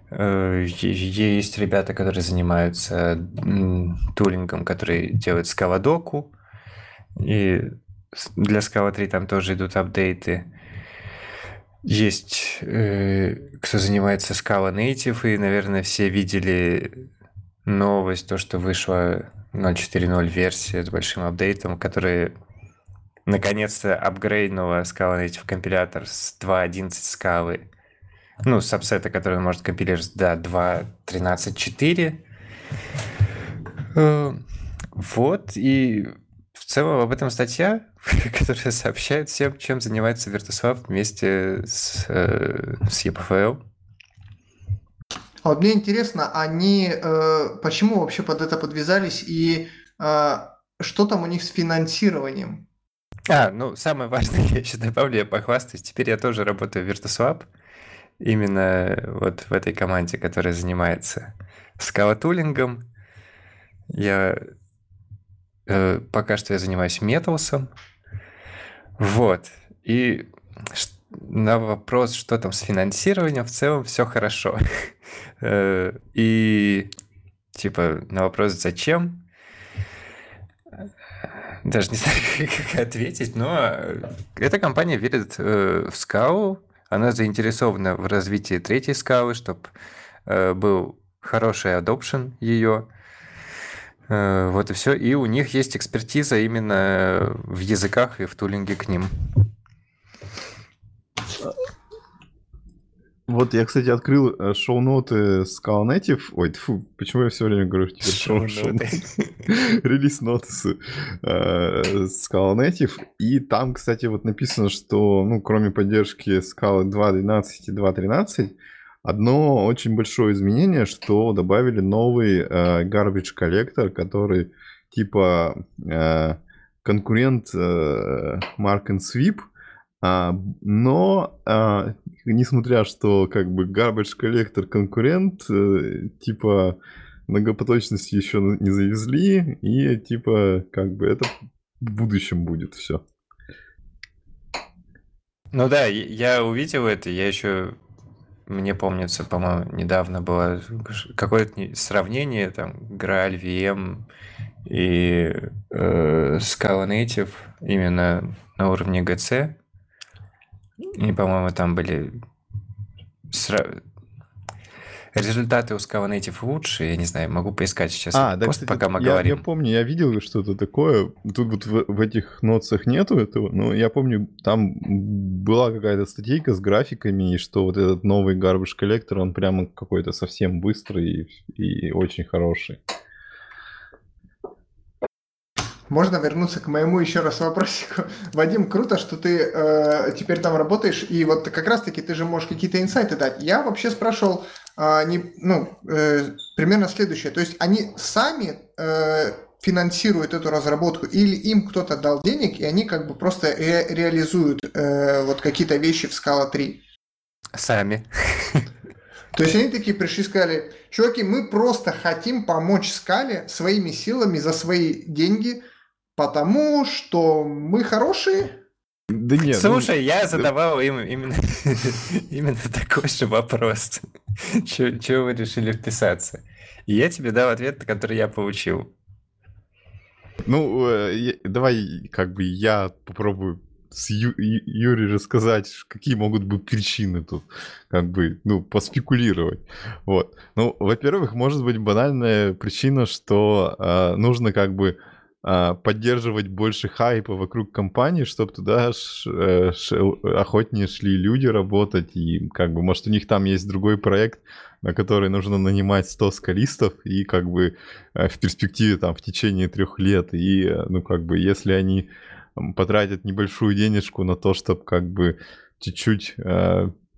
есть ребята, которые занимаются тулингом, которые делают Scala доку, и для Scala 3 там тоже идут апдейты. Есть э, кто занимается Scala Native, и, наверное, все видели новость, то, что вышла 0.4.0 версия с большим апдейтом, которая наконец-то апгрейднула Scala Native компилятор с 2.11 скалы, ну, сабсета, который он может компилировать до 2.13.4. Э, Вот, и в целом об этом статья, которая сообщает всем, чем занимается Virtuoswap вместе с, э, с EPFL. А вот мне интересно, они э, почему вообще под это подвязались и э, что там у них с финансированием? А, ну, самое важное, я еще добавлю, я похвастаюсь. Теперь я тоже работаю в Virtuoswap. Именно вот в этой команде, которая занимается скалатулингом. Я э, пока что я занимаюсь металсом. Вот. И на вопрос, что там с финансированием, в целом все хорошо. Э, И типа на вопрос, зачем, даже не знаю, как ответить, но э, эта компания верит э, в скалу, она заинтересована в развитии третьей скалы, чтобы был хороший adoption ее. Э, Вот и все. И у них есть экспертиза именно в языках и в тулинге к ним. Вот я, кстати, открыл э, шоу-ноты Scala Native. Ой, тьфу, почему я все время говорю теперь шоу Шоу-ноты. Релиз нотсы Scala Native. И там, кстати, вот написано, что, ну, кроме поддержки Scala 2.12 и 2.13, одно очень большое изменение, что добавили новый э, garbage collector, который типа э, конкурент э, Mark and Sweep, но а, несмотря что как бы garbage collector конкурент, э, типа многопоточности еще не завезли, и типа как бы это в будущем будет все. Ну да, я- увидел это, я еще, мне помнится, по-моему, недавно было какое-то не- сравнение, там, Graal VM и э, Scala Native именно на уровне GC. И, по-моему, там были сра- результаты у Scala Native лучше, я не знаю, могу поискать сейчас А, да, пост, кстати, пока мы я, я говорим. помню, я видел что-то такое. Тут вот в, в этих нотсах нету этого, но я помню, там была какая-то статейка с графиками, и что вот этот новый garbage коллектор, он прямо какой-то совсем быстрый и, и очень хороший. Можно вернуться к моему еще раз вопросику. Вадим, круто, что ты э, теперь там работаешь, и вот как раз-таки ты же можешь какие-то инсайты дать. Я вообще спрашивал, э, не, ну, э, примерно следующее. То есть они сами э, финансируют эту разработку, или им кто-то дал денег, и они как бы просто ре- реализуют э, вот какие-то вещи в Scala 3. Сами. То есть они такие пришли и сказали, чуваки, мы просто хотим помочь Скале своими силами за свои деньги, потому что мы хорошие. Да нет, ну, Слушай, я задавал им именно, именно такой же вопрос. Чего вы решили вписаться? И я тебе дал ответ, который я получил. Ну, э, давай, как бы я попробую с Ю- Юрий рассказать, какие могут быть причины тут, как бы, ну, поспекулировать. Вот. Ну, во-первых, может быть банальная причина, что э, нужно как бы э, поддерживать больше хайпа вокруг компании, чтобы туда ш, э, ш, охотнее шли люди работать, и как бы, может, у них там есть другой проект, на который нужно нанимать 100 скалистов, и как бы э, в перспективе там в течение трех лет, и, э, ну, как бы, если они потратят небольшую денежку на то, чтобы как бы чуть-чуть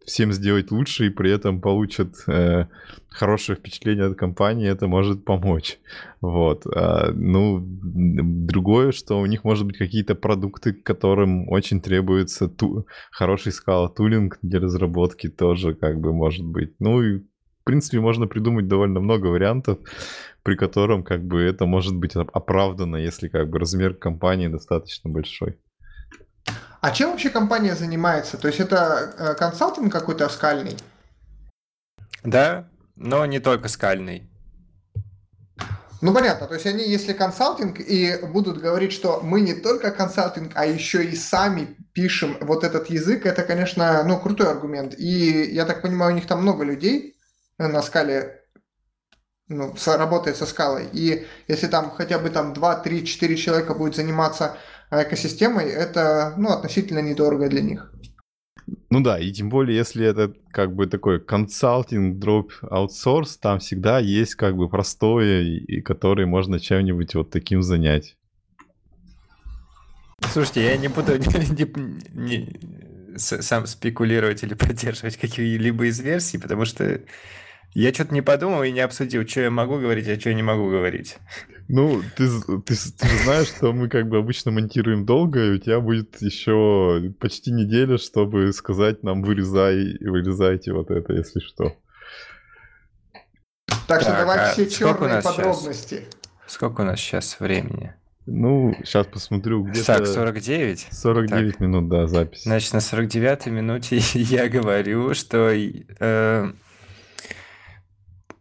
всем сделать лучше и при этом получат э, хорошее впечатление от компании, это может помочь. Вот. А, ну, другое, что у них может быть какие-то продукты, которым очень требуется ту хороший скала тулинг для разработки тоже как бы может быть. Ну и в принципе можно придумать довольно много вариантов при котором как бы это может быть оправдано, если как бы размер компании достаточно большой. А чем вообще компания занимается? То есть это э, консалтинг какой-то скальный? Да, но не только скальный. Ну понятно, то есть они, если консалтинг, и будут говорить, что мы не только консалтинг, а еще и сами пишем вот этот язык, это, конечно, ну, крутой аргумент. И я так понимаю, у них там много людей на скале ну, работает со скалой. И если там хотя бы там 2, 3, 4 человека будет заниматься экосистемой, это ну, относительно недорого для них. Ну да, и тем более, если это как бы такой консалтинг, дроп, аутсорс, там всегда есть как бы простое, и который можно чем-нибудь вот таким занять. Слушайте, я не буду не, не, не, сам спекулировать или поддерживать какие-либо из версий, потому что я что-то не подумал и не обсудил, что я могу говорить, а что я не могу говорить. Ну, ты, ты, ты знаешь, что мы как бы обычно монтируем долго, и у тебя будет еще почти неделя, чтобы сказать нам вырезай, вырезайте вот это, если что. Так, что давай а все черные подробности. Сейчас? Сколько у нас сейчас времени? Ну, сейчас посмотрю. Где-то... Так, 49? 49 так. минут, да, запись. Значит, на 49 минуте я говорю, что э,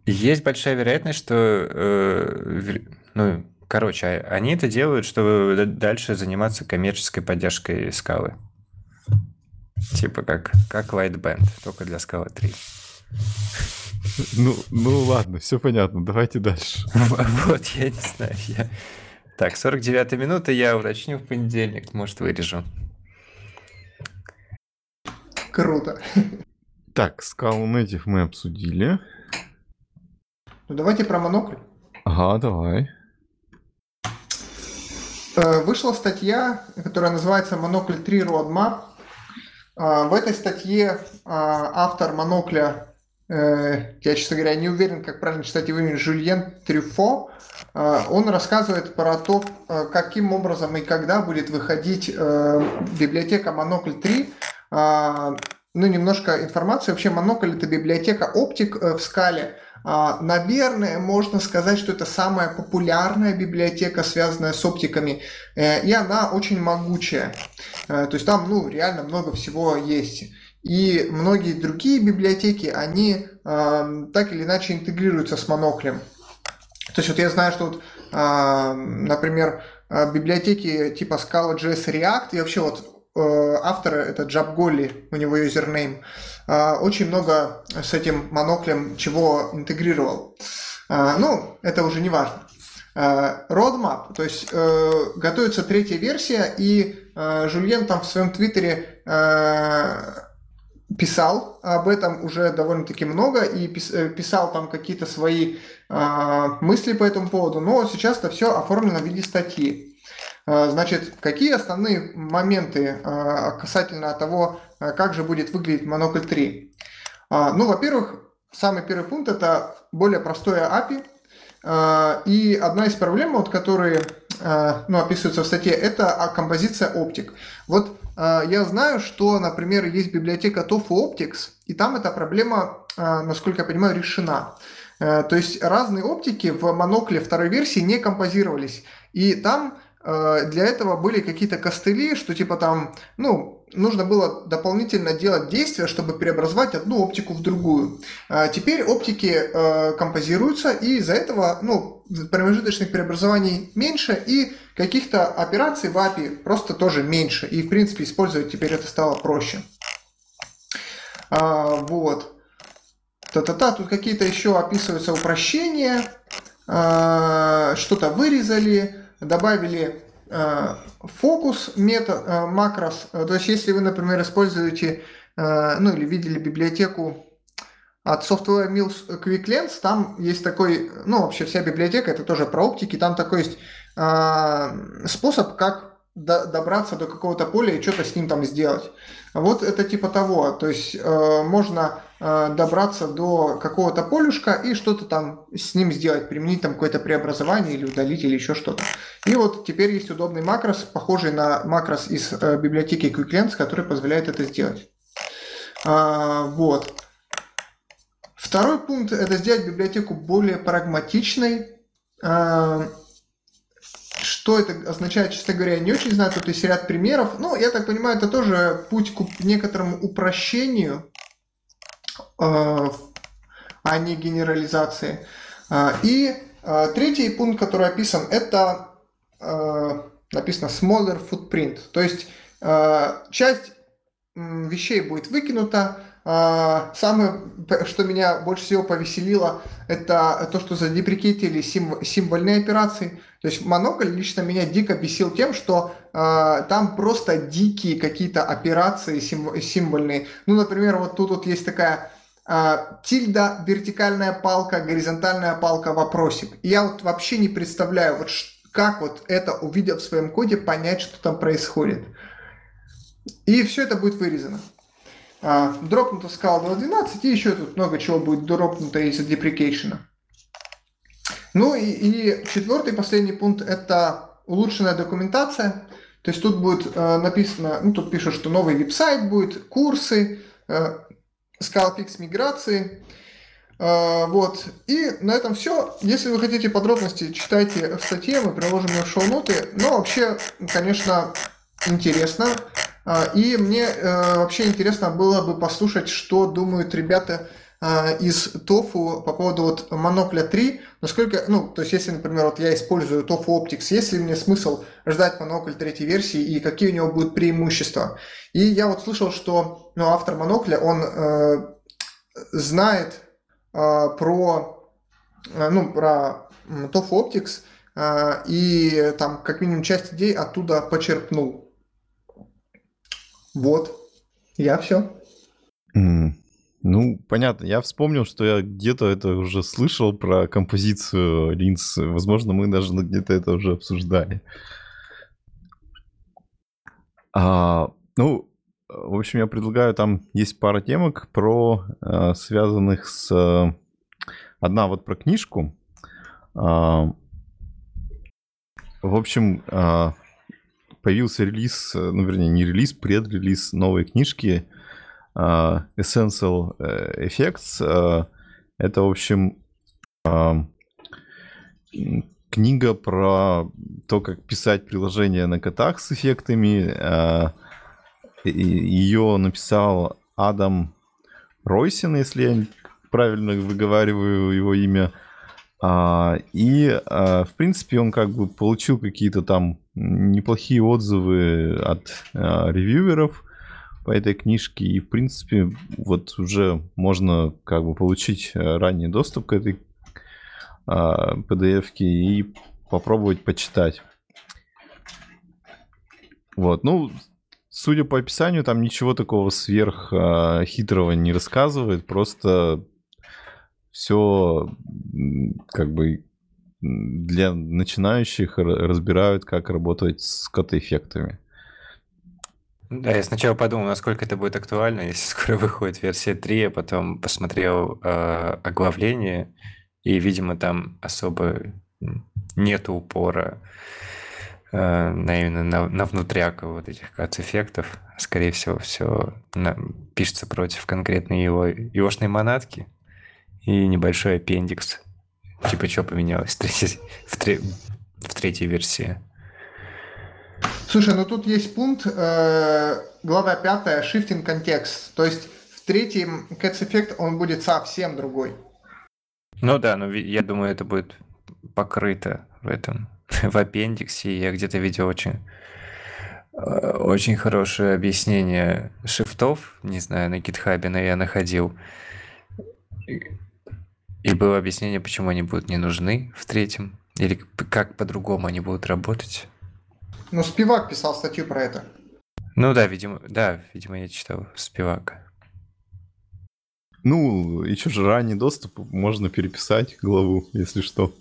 есть большая вероятность, что, э, ну, короче, а, они это делают, чтобы дальше заниматься коммерческой поддержкой скалы. Типа как, как Lightband, только для скалы 3. Ну, ну ладно, все понятно, давайте дальше. Вот, я не знаю, я... Так, 49 минута, я уточню в понедельник, может, вырежу. Круто. Так, скалу Native мы обсудили. Ну давайте про монокль. Ага, давай. Э, вышла статья, которая называется «Монокль 3 Roadmap». Э, в этой статье э, автор монокля, я, честно говоря, не уверен, как правильно читать его имя, Жюльен Трюфо, он рассказывает про то, каким образом и когда будет выходить библиотека Монокль 3. Ну, немножко информации. Вообще, Монокль – это библиотека оптик в скале – наверное, можно сказать, что это самая популярная библиотека, связанная с оптиками, э, и она очень могучая. Э, то есть там, ну, реально много всего есть. И многие другие библиотеки, они так или иначе интегрируются с моноклем. То есть вот я знаю, что вот, например, библиотеки типа Scala.js React и вообще вот Э, автора, это Джаб Голли, у него юзернейм, э, очень много с этим моноклем чего интегрировал. Э, ну, это уже не важно. Roadmap, то есть готовится третья версия, и Жульен там в своем твиттере писал об этом уже довольно-таки много и писал там какие-то свои мысли по этому поводу, но сейчас это все оформлено в виде статьи. А, значит, какие основные моменты а, касательно того, а, как же будет выглядеть Монокль 3? Ну, во-первых, самый первый пункт – это более простое API. И одна из проблем, вот, которые ну, описываются в статье, это композиция оптик. Вот я знаю, что, например, есть библиотека TOFU Optics, и там эта проблема, насколько я понимаю, решена. То есть разные оптики в монокле второй версии не композировались. И там Э, для этого были какие-то костыли, что типа там, ну, нужно было дополнительно делать действия, чтобы преобразовать одну оптику в другую. А теперь оптики э, композируются, и из-за этого ну, промежуточных преобразований меньше, и каких-то операций в API просто тоже меньше. И, в принципе, использовать теперь это стало проще. Вот. Та-та-та, тут какие-то еще описываются упрощения. Что-то вырезали, добавили Э, фокус метод, э, макрос. Э, то есть, если вы, например, используете, ну или видели библиотеку от Software Mills Quick Lens, там есть такой, ну вообще вся библиотека, это тоже про оптики, там такой есть способ, как добраться до какого-то поля и что-то с ним там сделать. Вот это типа того, то есть э, можно добраться до какого-то полюшка и что-то там с ним сделать, применить там какое-то преобразование или удалить или еще что-то. И вот теперь есть удобный макрос, похожий на макрос из э, библиотеки QuickLens, который позволяет это сделать. А, вот. Второй пункт – это сделать библиотеку более прагматичной. А, что это означает, честно говоря, я не очень знаю, тут есть ряд примеров. Ну, я так понимаю, это тоже путь к некоторому упрощению, э, а не генерализации. Э, и э, третий пункт, который описан, это написано smaller footprint. То есть часть вещей будет выкинута, самое, что меня больше всего повеселило, это то, что задеприкетили сим, символьные операции. То есть монокль лично меня дико бесил тем, что э, там просто дикие какие-то операции сим, символьные. Ну, например, вот тут вот есть такая э, тильда, вертикальная палка, горизонтальная палка, вопросик. Я вот вообще не представляю, вот как вот это, увидев в своем коде, понять, что там происходит. И все это будет вырезано. А, дропнута скала 2.12, и еще тут много чего будет дропнуто из-за деприкейшена. Ну и, и четвертый, последний пункт – это улучшенная документация. То есть тут будет э, написано, ну тут пишут, что новый веб-сайт будет, курсы, э, скалфикс миграции. Э, вот. И на этом все. Если вы хотите подробности, читайте в статье, мы приложим ее в шоу-ноты. Но вообще, конечно, интересно. А, и мне э, вообще интересно было бы послушать, что думают ребята а, из TOFU по поводу вот монокля 3, насколько, ну, то есть если, например, вот я использую TOFU Optics, есть ли мне смысл ждать монокль третьей версии и какие у него будут преимущества? И я вот слышал, что ну, автор монокля, он э, знает э, про, э, ну, про TOFU Optics э, и там как минимум часть идей оттуда почерпнул. Вот. Я все. Ну, понятно. Я вспомнил, что я где-то это уже слышал про композицию линз. Возможно, мы даже где-то это уже обсуждали. А, ну, в общем, я предлагаю, там есть пара темок про э, связанных с... одна вот про книжку. А, в общем, а, появился релиз, э, ну, вернее, не релиз, предрелиз новой книжки Essential э, Effects. Uh, это, в общем, книга про то, как писать приложения на котах с эффектами. Ее написал Адам Ройсин, если я правильно выговариваю его имя. А, и, в принципе, он как бы получил какие-то там неплохие отзывы от ревьюеров по этой книжке. И, в принципе, вот уже можно как бы получить ранний доступ к этой PDF-ке и попробовать почитать. Вот, ну, судя по описанию, там ничего такого сверх хитрого не рассказывает, просто все как бы для начинающих разбирают, как работать с кат-эффектами. Да, я сначала подумал, насколько это будет актуально, если скоро выходит версия 3, а потом посмотрел э, оглавление, и, видимо, там особо нет упора э, на именно на, на внутряк вот этих кат-эффектов. Скорее всего, все на, пишется против конкретной его егошной монатки и небольшой аппендикс. Типа, что поменялось в, третьей, в, тре, в третьей версии. Слушай, ну тут есть пункт, э, глава 5, shifting context. То есть в третьем Cats Effect он будет совсем другой. Ну да, но я думаю, это будет покрыто в этом, в аппендиксе. Я где-то видел очень, э, очень хорошее объяснение шифтов, не знаю, на гитхабе, но я находил. И было объяснение, почему они будут не нужны в третьем, или как по-другому они будут работать. Ну, Спивак писал статью про это. Ну да, видимо, да, видимо, я читал Спивака. Ну, еще же ранний доступ можно переписать главу, если что.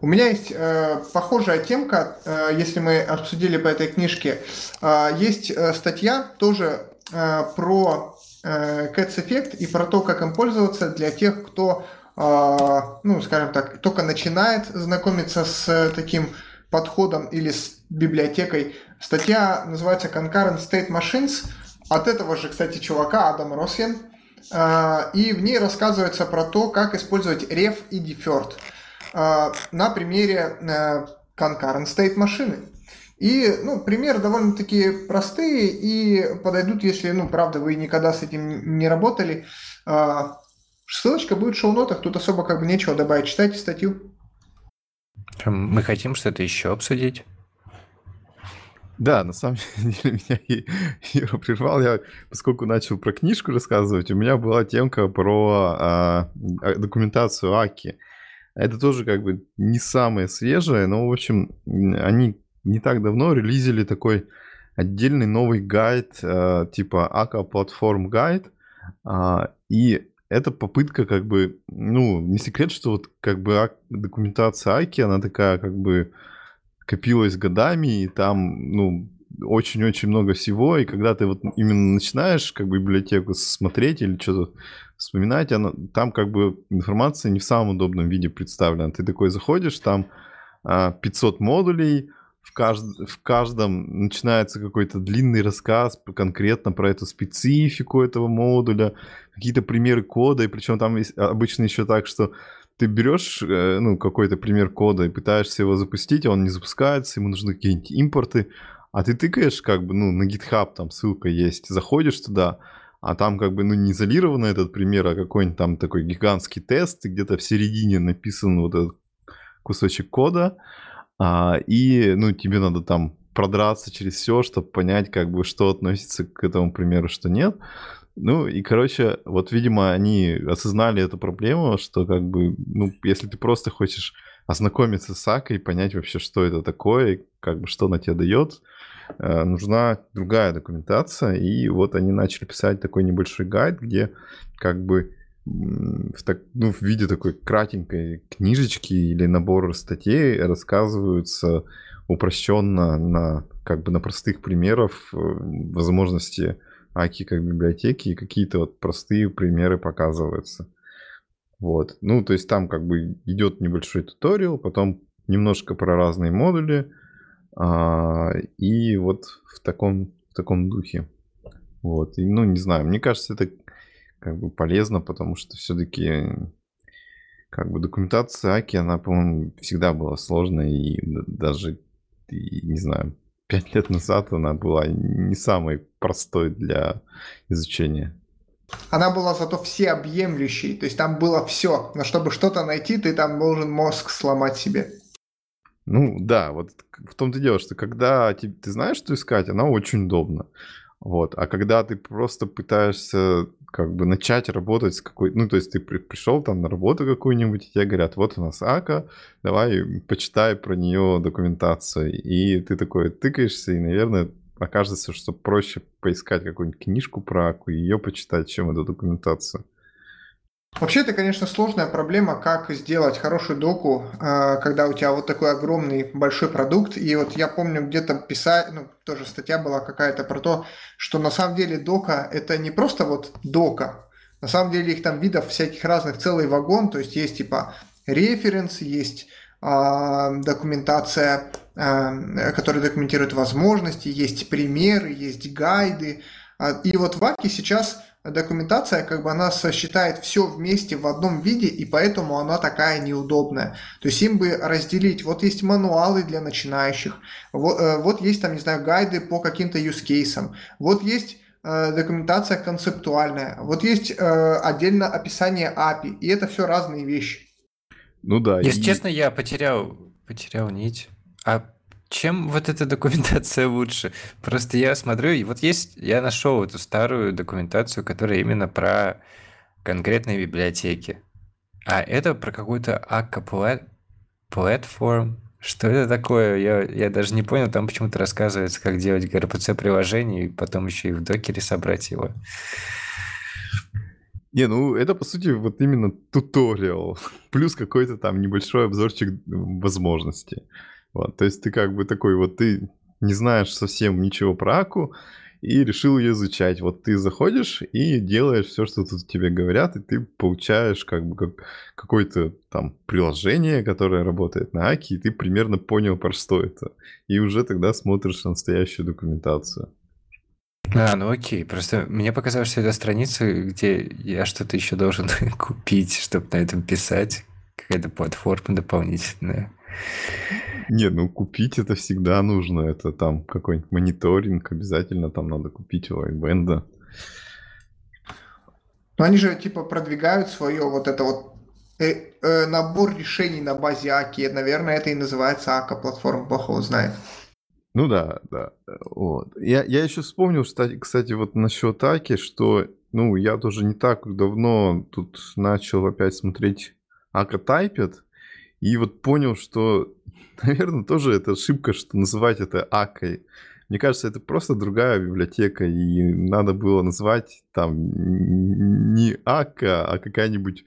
У меня есть э, похожая темка, э, если мы обсудили по этой книжке. Э, есть э, статья тоже э, про э, Cats Effect и про то, как им пользоваться для тех, кто, ну, скажем так, только начинает знакомиться с таким подходом или с библиотекой. Статья называется Concurrent State Machines – от этого же, кстати, чувака Адам Росьен. А, и в ней рассказывается про то, как использовать ref и deferred а, на примере э, concurrent state машины. И, ну, примеры довольно-таки простые и подойдут, если, ну, правда, вы никогда с этим не работали. Ссылочка будет в шоу-нотах, тут особо как бы нечего добавить. Читайте статью. Мы хотим что-то еще обсудить. Да, на самом деле меня Юра прервал. Я, поскольку начал про книжку рассказывать, у меня была темка про а, а, документацию Аки. Это тоже как бы не самое свежее, но, в общем, они не так давно релизили такой отдельный новый гайд, а, типа Ака Platform Guide. А, и это попытка как бы, ну, не секрет, что вот как бы документация Аки, она такая как бы копилось годами, и там, ну, очень-очень много всего, и когда ты вот именно начинаешь как бы библиотеку смотреть или что-то вспоминать, она, там как бы информация не в самом удобном виде представлена. Ты такой заходишь, там а, 500 модулей, в, кажд... в каждом начинается какой-то длинный рассказ конкретно про эту специфику этого модуля, какие-то примеры кода, и причем там есть, обычно еще так, что ты берешь, э, ну, какой-то пример кода и пытаешься его запустить, а он не запускается, ему нужны какие-нибудь импорты, а ты тыкаешь, как бы, ну, на GitHub там ссылка есть, заходишь туда, а там как бы, ну, не изолированный этот пример, а какой-нибудь там такой гигантский тест, и где-то в середине написан вот этот кусочек кода, а, и, ну, тебе надо там продраться через все, чтобы понять, как бы, что относится к этому примеру, что нет. Ну и, короче, вот, видимо, они осознали эту проблему, что как бы, ну, если ты просто хочешь ознакомиться с Акой, понять вообще, что это такое, как бы, что она тебе дает, э, нужна другая документация. И вот они начали писать такой небольшой гайд, где как бы в, так, ну, в виде такой кратенькой книжечки или набора статей рассказываются упрощенно на как бы на простых примерах э, возможности аки как библиотеки, и какие-то вот простые примеры показываются. Вот. Ну, то есть там как бы идет небольшой туториал, потом немножко про разные модули, а, и вот в таком, в таком духе. Вот. И, ну, не знаю, мне кажется, это как бы полезно, потому что все-таки как бы документация Аки, она, по-моему, всегда была сложной, и даже, и, не знаю, пять лет назад она была не самой простой для изучения. Она была зато всеобъемлющей, то есть там было все. Но чтобы что-то найти, ты там должен мозг сломать себе. Ну да, вот в том-то дело, что когда ты, ты знаешь, что искать, она очень удобна. Вот. А когда ты просто пытаешься как бы начать работать с какой... Ну, то есть ты при, пришел там на работу какую-нибудь, и тебе говорят, вот у нас АКА, давай почитай про нее документацию. И ты такой тыкаешься, и, наверное, окажется, что проще поискать какую-нибудь книжку про АКУ и ее почитать, чем эту документацию. Вообще, это, конечно, сложная проблема, как сделать хорошую доку, а, когда у тебя вот такой огромный большой продукт. И вот я помню, где-то писать, ну, тоже статья была какая-то про то, что на самом деле дока – это не просто вот дока. На самом деле их там видов всяких разных целый вагон, то есть есть типа референс, есть а, документация, а, которая документирует возможности, есть примеры, есть гайды, А, и вот в Аке сейчас документация, как бы она сочетает все вместе в одном виде, и поэтому она такая неудобная. То есть им бы разделить, вот есть мануалы для начинающих, вот, э, вот есть там, не знаю, гайды по каким-то use кейсам, вот есть э, документация концептуальная, вот есть э, отдельно описание API, и это все разные вещи. Ну да. Если и... честно, я потерял, потерял нить. А чем вот эта документация лучше? Просто я смотрю, и вот есть, я нашел эту старую документацию, которая именно про конкретные библиотеки. А это про какую-то Akka платформ. Что это такое? Я, я даже не понял. Там почему-то рассказывается, как делать gRPC-приложение, и потом еще и в докере собрать его. Не, ну это по сути вот именно туториал, плюс какой-то там небольшой обзорчик возможностей. Вот, то есть ты как бы такой вот, ты не знаешь совсем ничего про Аку, и решил ее изучать. Вот ты заходишь и делаешь все, что тут тебе говорят, и ты получаешь как бы как какое-то там приложение, которое работает на Аки, и ты примерно понял, про что это. И уже тогда смотришь настоящую документацию. А, ну окей. Просто мне показалось, что это страница, где я что-то еще должен купить, чтобы на этом писать. Какая-то платформа дополнительная. Не, ну купить это всегда нужно. Это там какой-нибудь мониторинг, обязательно там надо купить у iBand. Но они же типа продвигают свое вот это вот э, э, набор решений на базе АКИ. Наверное, это и называется АКА платформа, бог его знает. Ну да, да. Вот. Я, я еще вспомнил, кстати, кстати, вот насчет АКИ, что ну, я тоже не так давно тут начал опять смотреть АКА Typed, и вот понял, что, наверное, тоже это ошибка, что называть это Акой. Мне кажется, это просто другая библиотека, и надо было назвать там не Ака, а какая-нибудь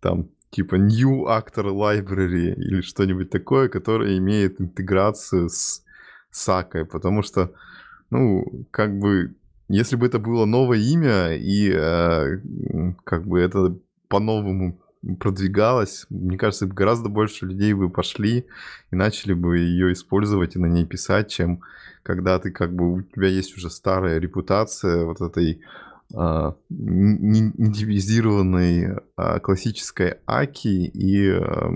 там типа New Actor Library или что-нибудь такое, которое имеет интеграцию с, с Акой, потому что, ну, как бы, если бы это было новое имя, и э, как бы это по-новому продвигалась, мне кажется, гораздо больше людей бы пошли и начали бы ее использовать и на ней писать, чем когда ты как бы у тебя есть уже старая репутация вот этой а, индивизированной а, классической аки и а,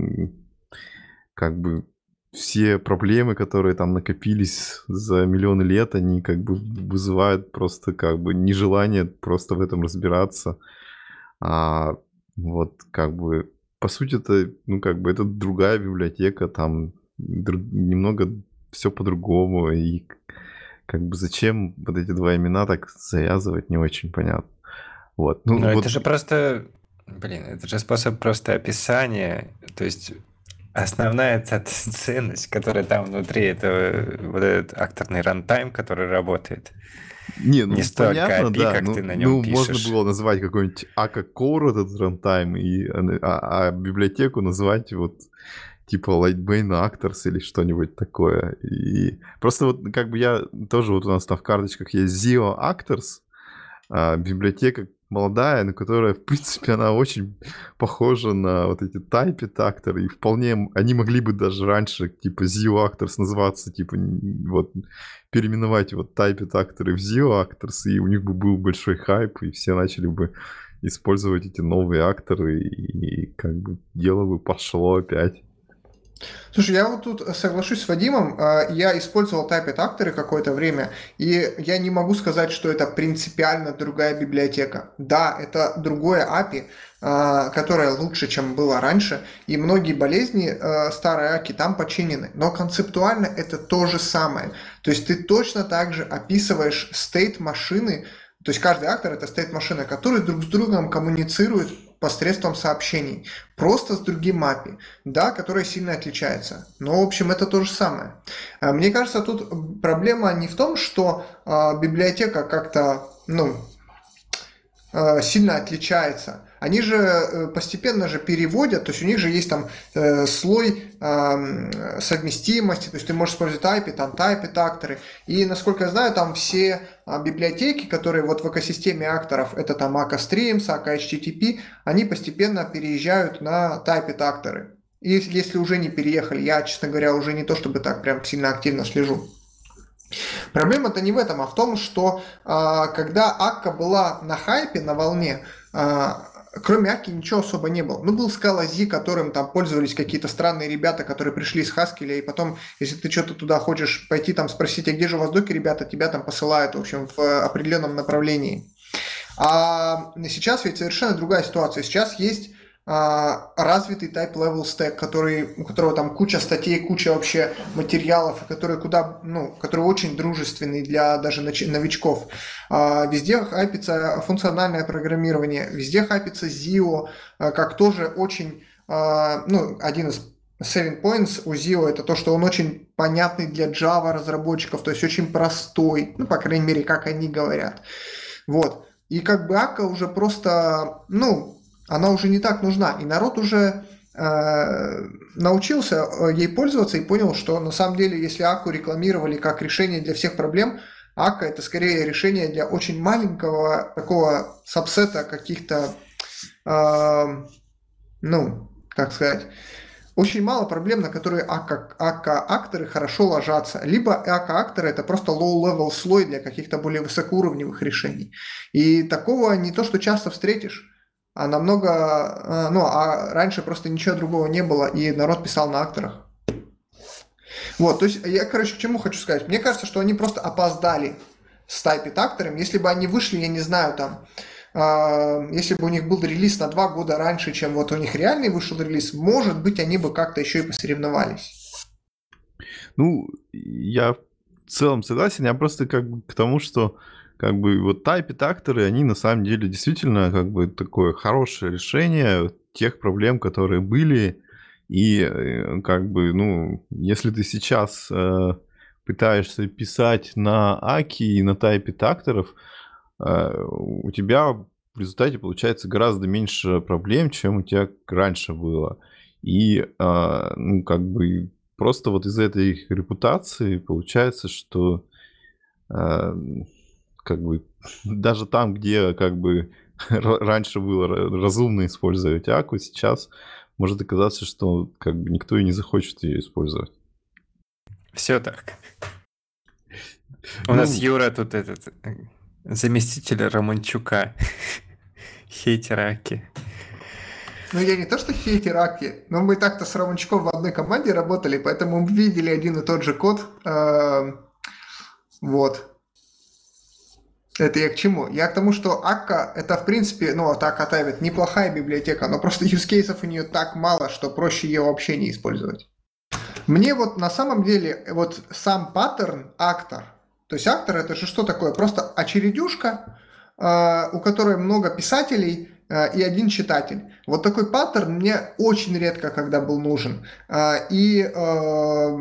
как бы все проблемы, которые там накопились за миллионы лет, они как бы вызывают просто как бы нежелание просто в этом разбираться. А вот, как бы, по сути, это, ну, как бы, это другая библиотека, там друг, немного все по-другому, и как бы зачем вот эти два имена так завязывать, не очень понятно. Вот. Ну, Но вот... это же просто, блин, это же способ просто описания, то есть основная ценность, которая там внутри, это вот этот акторный рантайм, который работает. Не, ну, не столько понятно, API, да. как ну, ты на нем ну, пишешь. можно было назвать какой-нибудь Akka Core этот рантайм, и, а, а библиотеку назвать вот типа Lightbend Actors или что-нибудь такое. И просто вот как бы я тоже вот у нас там в карточках есть Zio Actors, а, библиотека молодая, но которая, в принципе, она очень похожа на вот эти Type акторы, и вполне они могли бы даже раньше, типа, Zio Actors называться, типа, вот, переименовать вот Type акторы в Zio Actors, и у них бы был большой хайп, и все начали бы использовать эти новые акторы, и, и как бы дело бы пошло опять. Слушай, я вот тут соглашусь с Вадимом. А, я использовал Typed акторы какое-то время, и я не могу сказать, что это принципиально другая библиотека. Да, это другое API, а, которое лучше, чем было раньше, и многие болезни а, старой API там починены. Но концептуально это то же самое. То есть ты точно так же описываешь стейт машины, то есть каждый актор это стейт машина, которые друг с другом коммуницируют посредством сообщений, просто с другим API, да, которое сильно отличается. Но, в общем, это то же самое. А, мне кажется, тут проблема не в том, что э, библиотека как-то, ну, э, сильно отличается, они же э, постепенно же переводят, то есть у них же есть там э, слой э, совместимости, то есть ты можешь использовать API, там type акторы, и насколько я знаю, там все э, библиотеки, которые вот в экосистеме акторов, это там Aka Streams, Aka HTTP, они постепенно переезжают на type акторы. И если уже не переехали, я, честно говоря, уже не то чтобы так прям сильно активно слежу. Проблема-то не в этом, а в том, что а, когда Акка была на хайпе, на волне, а, кроме Аки ничего особо не было. Ну, был Z, которым там пользовались какие-то странные ребята, которые пришли из Хаскеля, и потом, если ты что-то туда хочешь пойти там спросить, а где же у вас доки, ребята, тебя там посылают, в общем, в определенном направлении. А сейчас ведь совершенно другая ситуация. Сейчас есть развитый type level stack, который, у которого там куча статей, куча вообще материалов, который куда, ну, который очень дружественный для даже новичков. А, везде хайпится функциональное программирование, везде хайпится ZIO, а, как тоже очень, ну, один из Seven Points у ZIO это то, что он очень понятный для Java разработчиков, то есть очень простой, ну, по крайней мере, как они говорят. Вот. И как бы Ака уже просто, ну, она уже не так нужна. И народ уже э, научился э, ей пользоваться и понял, что на самом деле, если Аку рекламировали как решение для всех проблем, Ака это скорее решение для очень маленького такого сабсета каких-то, э, ну, как сказать, очень мало проблем, на которые АК-акторы хорошо ложатся. Либо АК-акторы это просто low-level слой для каких-то более высокоуровневых решений. И такого не то, что часто встретишь а намного, э, ну, а раньше просто ничего другого не было, и народ писал на акторах. Вот, то есть я, короче, к чему хочу сказать. Мне кажется, что они просто опоздали с тайпит актором. Если бы они вышли, я не знаю, там, э, если бы у них был релиз на два года раньше, чем вот у них реальный вышел релиз, может быть, они бы как-то еще и посоревновались. Ну, я в целом согласен, я просто как бы к тому, что как бы вот тайпит акторы, они на самом деле действительно как бы такое хорошее решение тех проблем, которые были. И э, как бы, ну, если ты сейчас э, пытаешься писать на Аки и на тайпе акторов, э, у тебя в результате получается гораздо меньше проблем, чем у тебя раньше было. И, э, ну, как бы, просто вот из этой репутации получается, что э, как бы даже там, где как бы раньше было разумно использовать Аку, сейчас может оказаться, что как бы никто и не захочет ее использовать. Все так. У ну, нас Юра тут этот э, заместитель Романчука. Хейтер Аки. Ну, я не то, что хейтер Аки, но мы так-то с Романчуком в одной команде работали, поэтому мы видели один и тот же код. Эм, вот. Это я к чему? Я к тому, что Akka это в принципе, ну вот Akka Type неплохая библиотека, но просто юзкейсов у нее так мало, что проще ее вообще не использовать. Мне вот на самом деле вот сам паттерн актор, то есть актор это же что такое? Просто очередюшка, э, у которой много писателей э, и один читатель. Вот такой паттерн мне очень редко когда был нужен. Э, и э,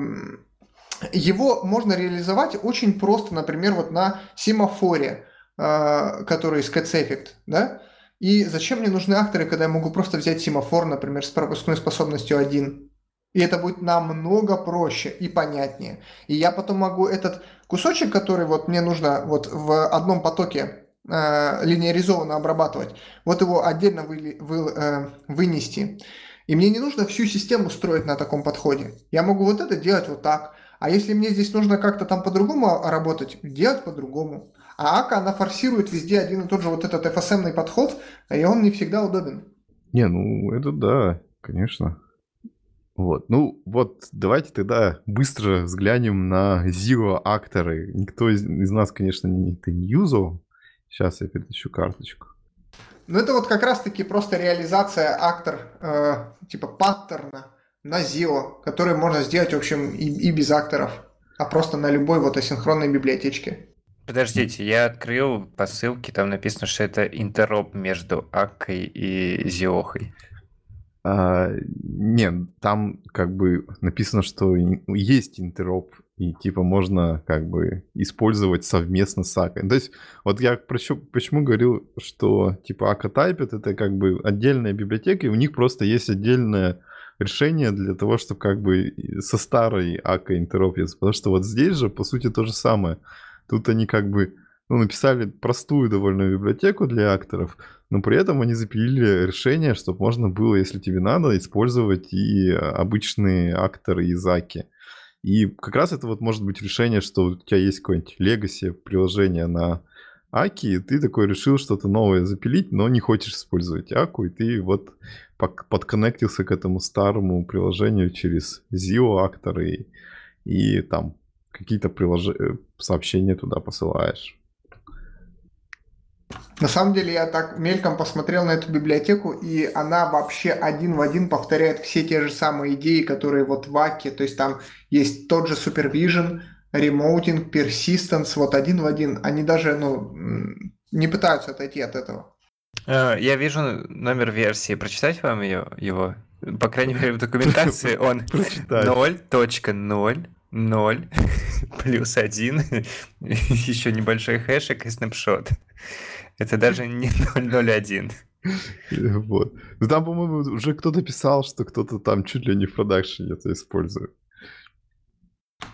его можно реализовать очень просто, например, вот на семафоре. А, который Scats Effect, да? И зачем мне нужны акторы, когда я могу просто взять семафор, например, с пропускной способностью 1? И это будет намного проще и понятнее. И я потом могу этот кусочек, который вот мне нужно вот в одном потоке э, линеаризованно обрабатывать, вот его отдельно вы, вы, э, вынести. И мне не нужно всю систему строить на таком подходе. Я могу вот это делать вот так. А если мне здесь нужно как-то там по-другому работать, делать по-другому. А АКА, она форсирует везде один и тот же вот этот FSM-ный подход, и он не всегда удобен. Не, ну это да, конечно. Вот, ну вот давайте тогда быстро взглянем на Zero акторы. Никто из, из нас, конечно, не, это не юзал. Сейчас я перетащу карточку. Ну это вот как раз-таки просто реализация актор, э, типа паттерна на Zio, который можно сделать, в общем, и, и без акторов, а просто на любой вот асинхронной библиотечке. Подождите, я открыл по ссылке, там написано, что это интероп между Аккой и Зиохой. А, нет, там как бы написано, что есть интероп, и типа можно как бы использовать совместно с Акой. То есть вот я почему, почему говорил, что типа Ака Typed это как бы отдельная библиотека, и у них просто есть отдельное решение для того, чтобы как бы со старой Ака интеропиться. Потому что вот здесь же, по сути, то же самое. Тут они как бы ну, написали простую довольно библиотеку для акторов, но при этом они запилили решение, чтобы можно было, если тебе надо, использовать и обычные акторы из Аки. И как раз это вот может быть решение, что у тебя есть какое-нибудь legacy приложение на Аки, ты такой решил что-то новое запилить, но не хочешь использовать Аку, и ты вот подконнектился к этому старому приложению через Zio акторы и, и там какие-то прилож... Э, сообщения туда посылаешь. На самом деле я так мельком посмотрел на эту библиотеку, и она вообще один в один повторяет все те же самые идеи, которые вот в Аке, то есть там есть тот же Supervision, Remoting, Persistence, вот один в один. Они даже, ну, не пытаются отойти от этого. Э, я вижу номер версии. Прочитать вам ее, его? По крайней мере, в документации он 0.0 0 плюс 1, еще небольшой хэшек и снапшот. Это даже не 001. Вот. Ну там, по-моему, уже кто-то писал, что кто-то там чуть ли не в продакшене это использует.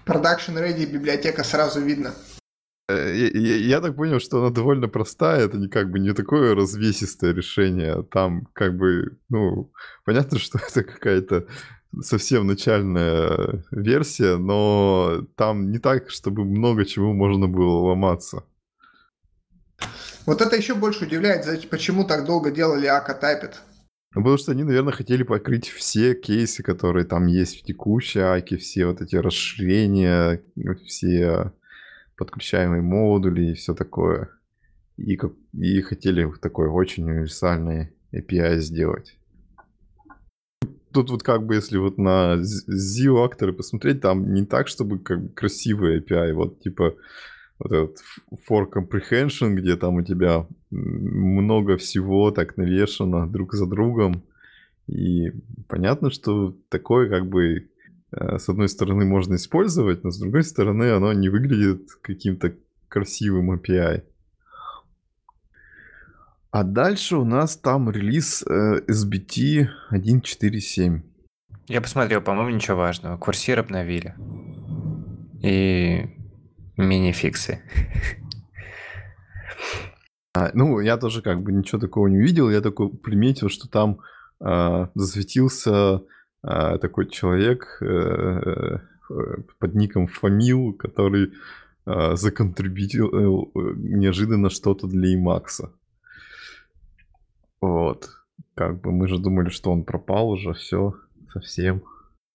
Production Ready библиотека сразу видно. Э, я, я, я так понял, что она довольно простая, это не как бы не такое развесистое решение. Там как бы, ну, понятно, что это какая-то совсем начальная версия, но там не так, чтобы много чего можно было ломаться. Вот это еще больше удивляет, почему так долго делали Ака Typed. Ну, потому что они, наверное, хотели покрыть все кейсы, которые там есть в текущей Аке, все вот эти расширения, все подключаемые модули и все такое. И, как, и хотели такой очень универсальный API сделать тут вот как бы, если вот на Zio акторы посмотреть, там не так, чтобы как бы красивый API, вот типа вот этот for comprehension, где там у тебя много всего так навешано друг за другом. И понятно, что такое как бы э, с одной стороны можно использовать, но с другой стороны оно не выглядит каким-то красивым API. А дальше у нас там релиз э, SBT 1.4.7. Я посмотрел, по-моему, ничего важного. Курсир обновили. И мини-фиксы. А, ну, я тоже как бы ничего такого не увидел. Я только приметил, что там э, засветился э, такой человек э, э, под ником Фамил, который э, законтрибьютил неожиданно что-то для Emacs. Вот. Как бы мы же думали, что он пропал уже, все, совсем.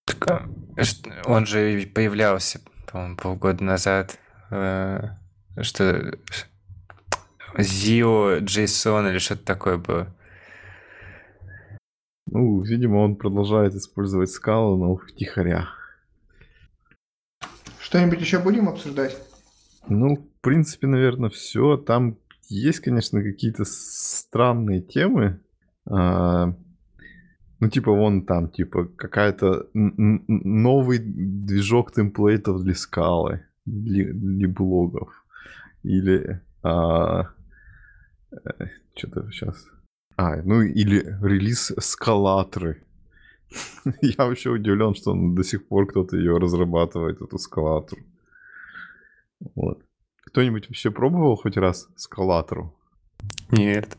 Так, он же появлялся, по-моему, полгода назад, что Zio, JSON или что-то такое было. Ну, видимо, он продолжает использовать скалу, но втихаря. Что-нибудь еще будем обсуждать? Ну, в принципе, наверное, все. Там есть, конечно, какие-то странные темы. А, ну, типа, вон там, типа, какая-то новый движок темплейтов для скалы, для, для блогов. Или а, э, что-то сейчас. А, ну или релиз скалатры. Я вообще удивлен, что до сих пор кто-то ее разрабатывает, эту скалатру. Вот. Кто-нибудь вообще пробовал хоть раз скалатору? Нет.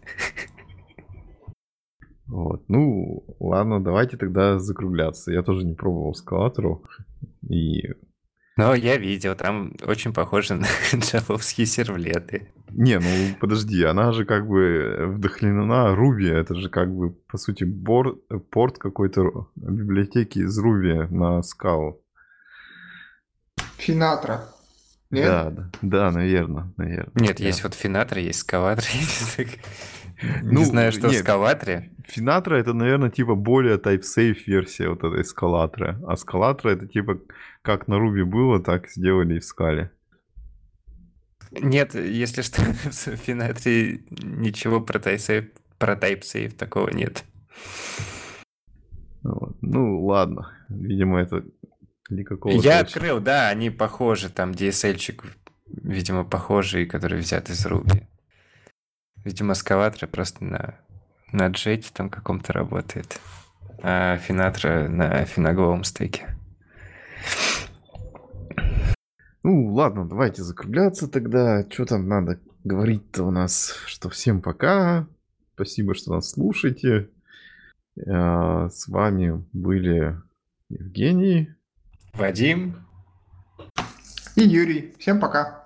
Вот. Ну, ладно, давайте тогда закругляться. Я тоже не пробовал скалатору. И... Но я видел, там очень похоже на джавовские сервлеты. Не, ну подожди, она же как бы вдохновлена Ruby. Это же как бы, по сути, бор... порт какой-то библиотеки из Ruby на скалу. Финатра. Нет? Да, да, да, наверное, наверное. Нет, да. есть вот Финатор, есть Скаватор. Ну, не знаю, что нет, в Скаватре. Финатра это, наверное, типа более type-safe версия вот этой скалатры. А скалатра это типа как на Руби было, так сделали и в скале. Нет, если что, в Финатре ничего про type-safe, про type-safe такого нет. Вот. Ну, ладно. Видимо, это Никакого Я точно. открыл, да, они похожи, там DSL-чик, видимо, похожий, который взят из Ruby. Видимо, скаватра просто на, на джете там каком-то работает, а Финатра на финоговом стеке. Ну, ладно, давайте закругляться тогда. Что там надо говорить-то у нас? Что всем пока. Спасибо, что нас слушаете. А, с вами были Евгений. Вадим. И Юрий. Всем пока.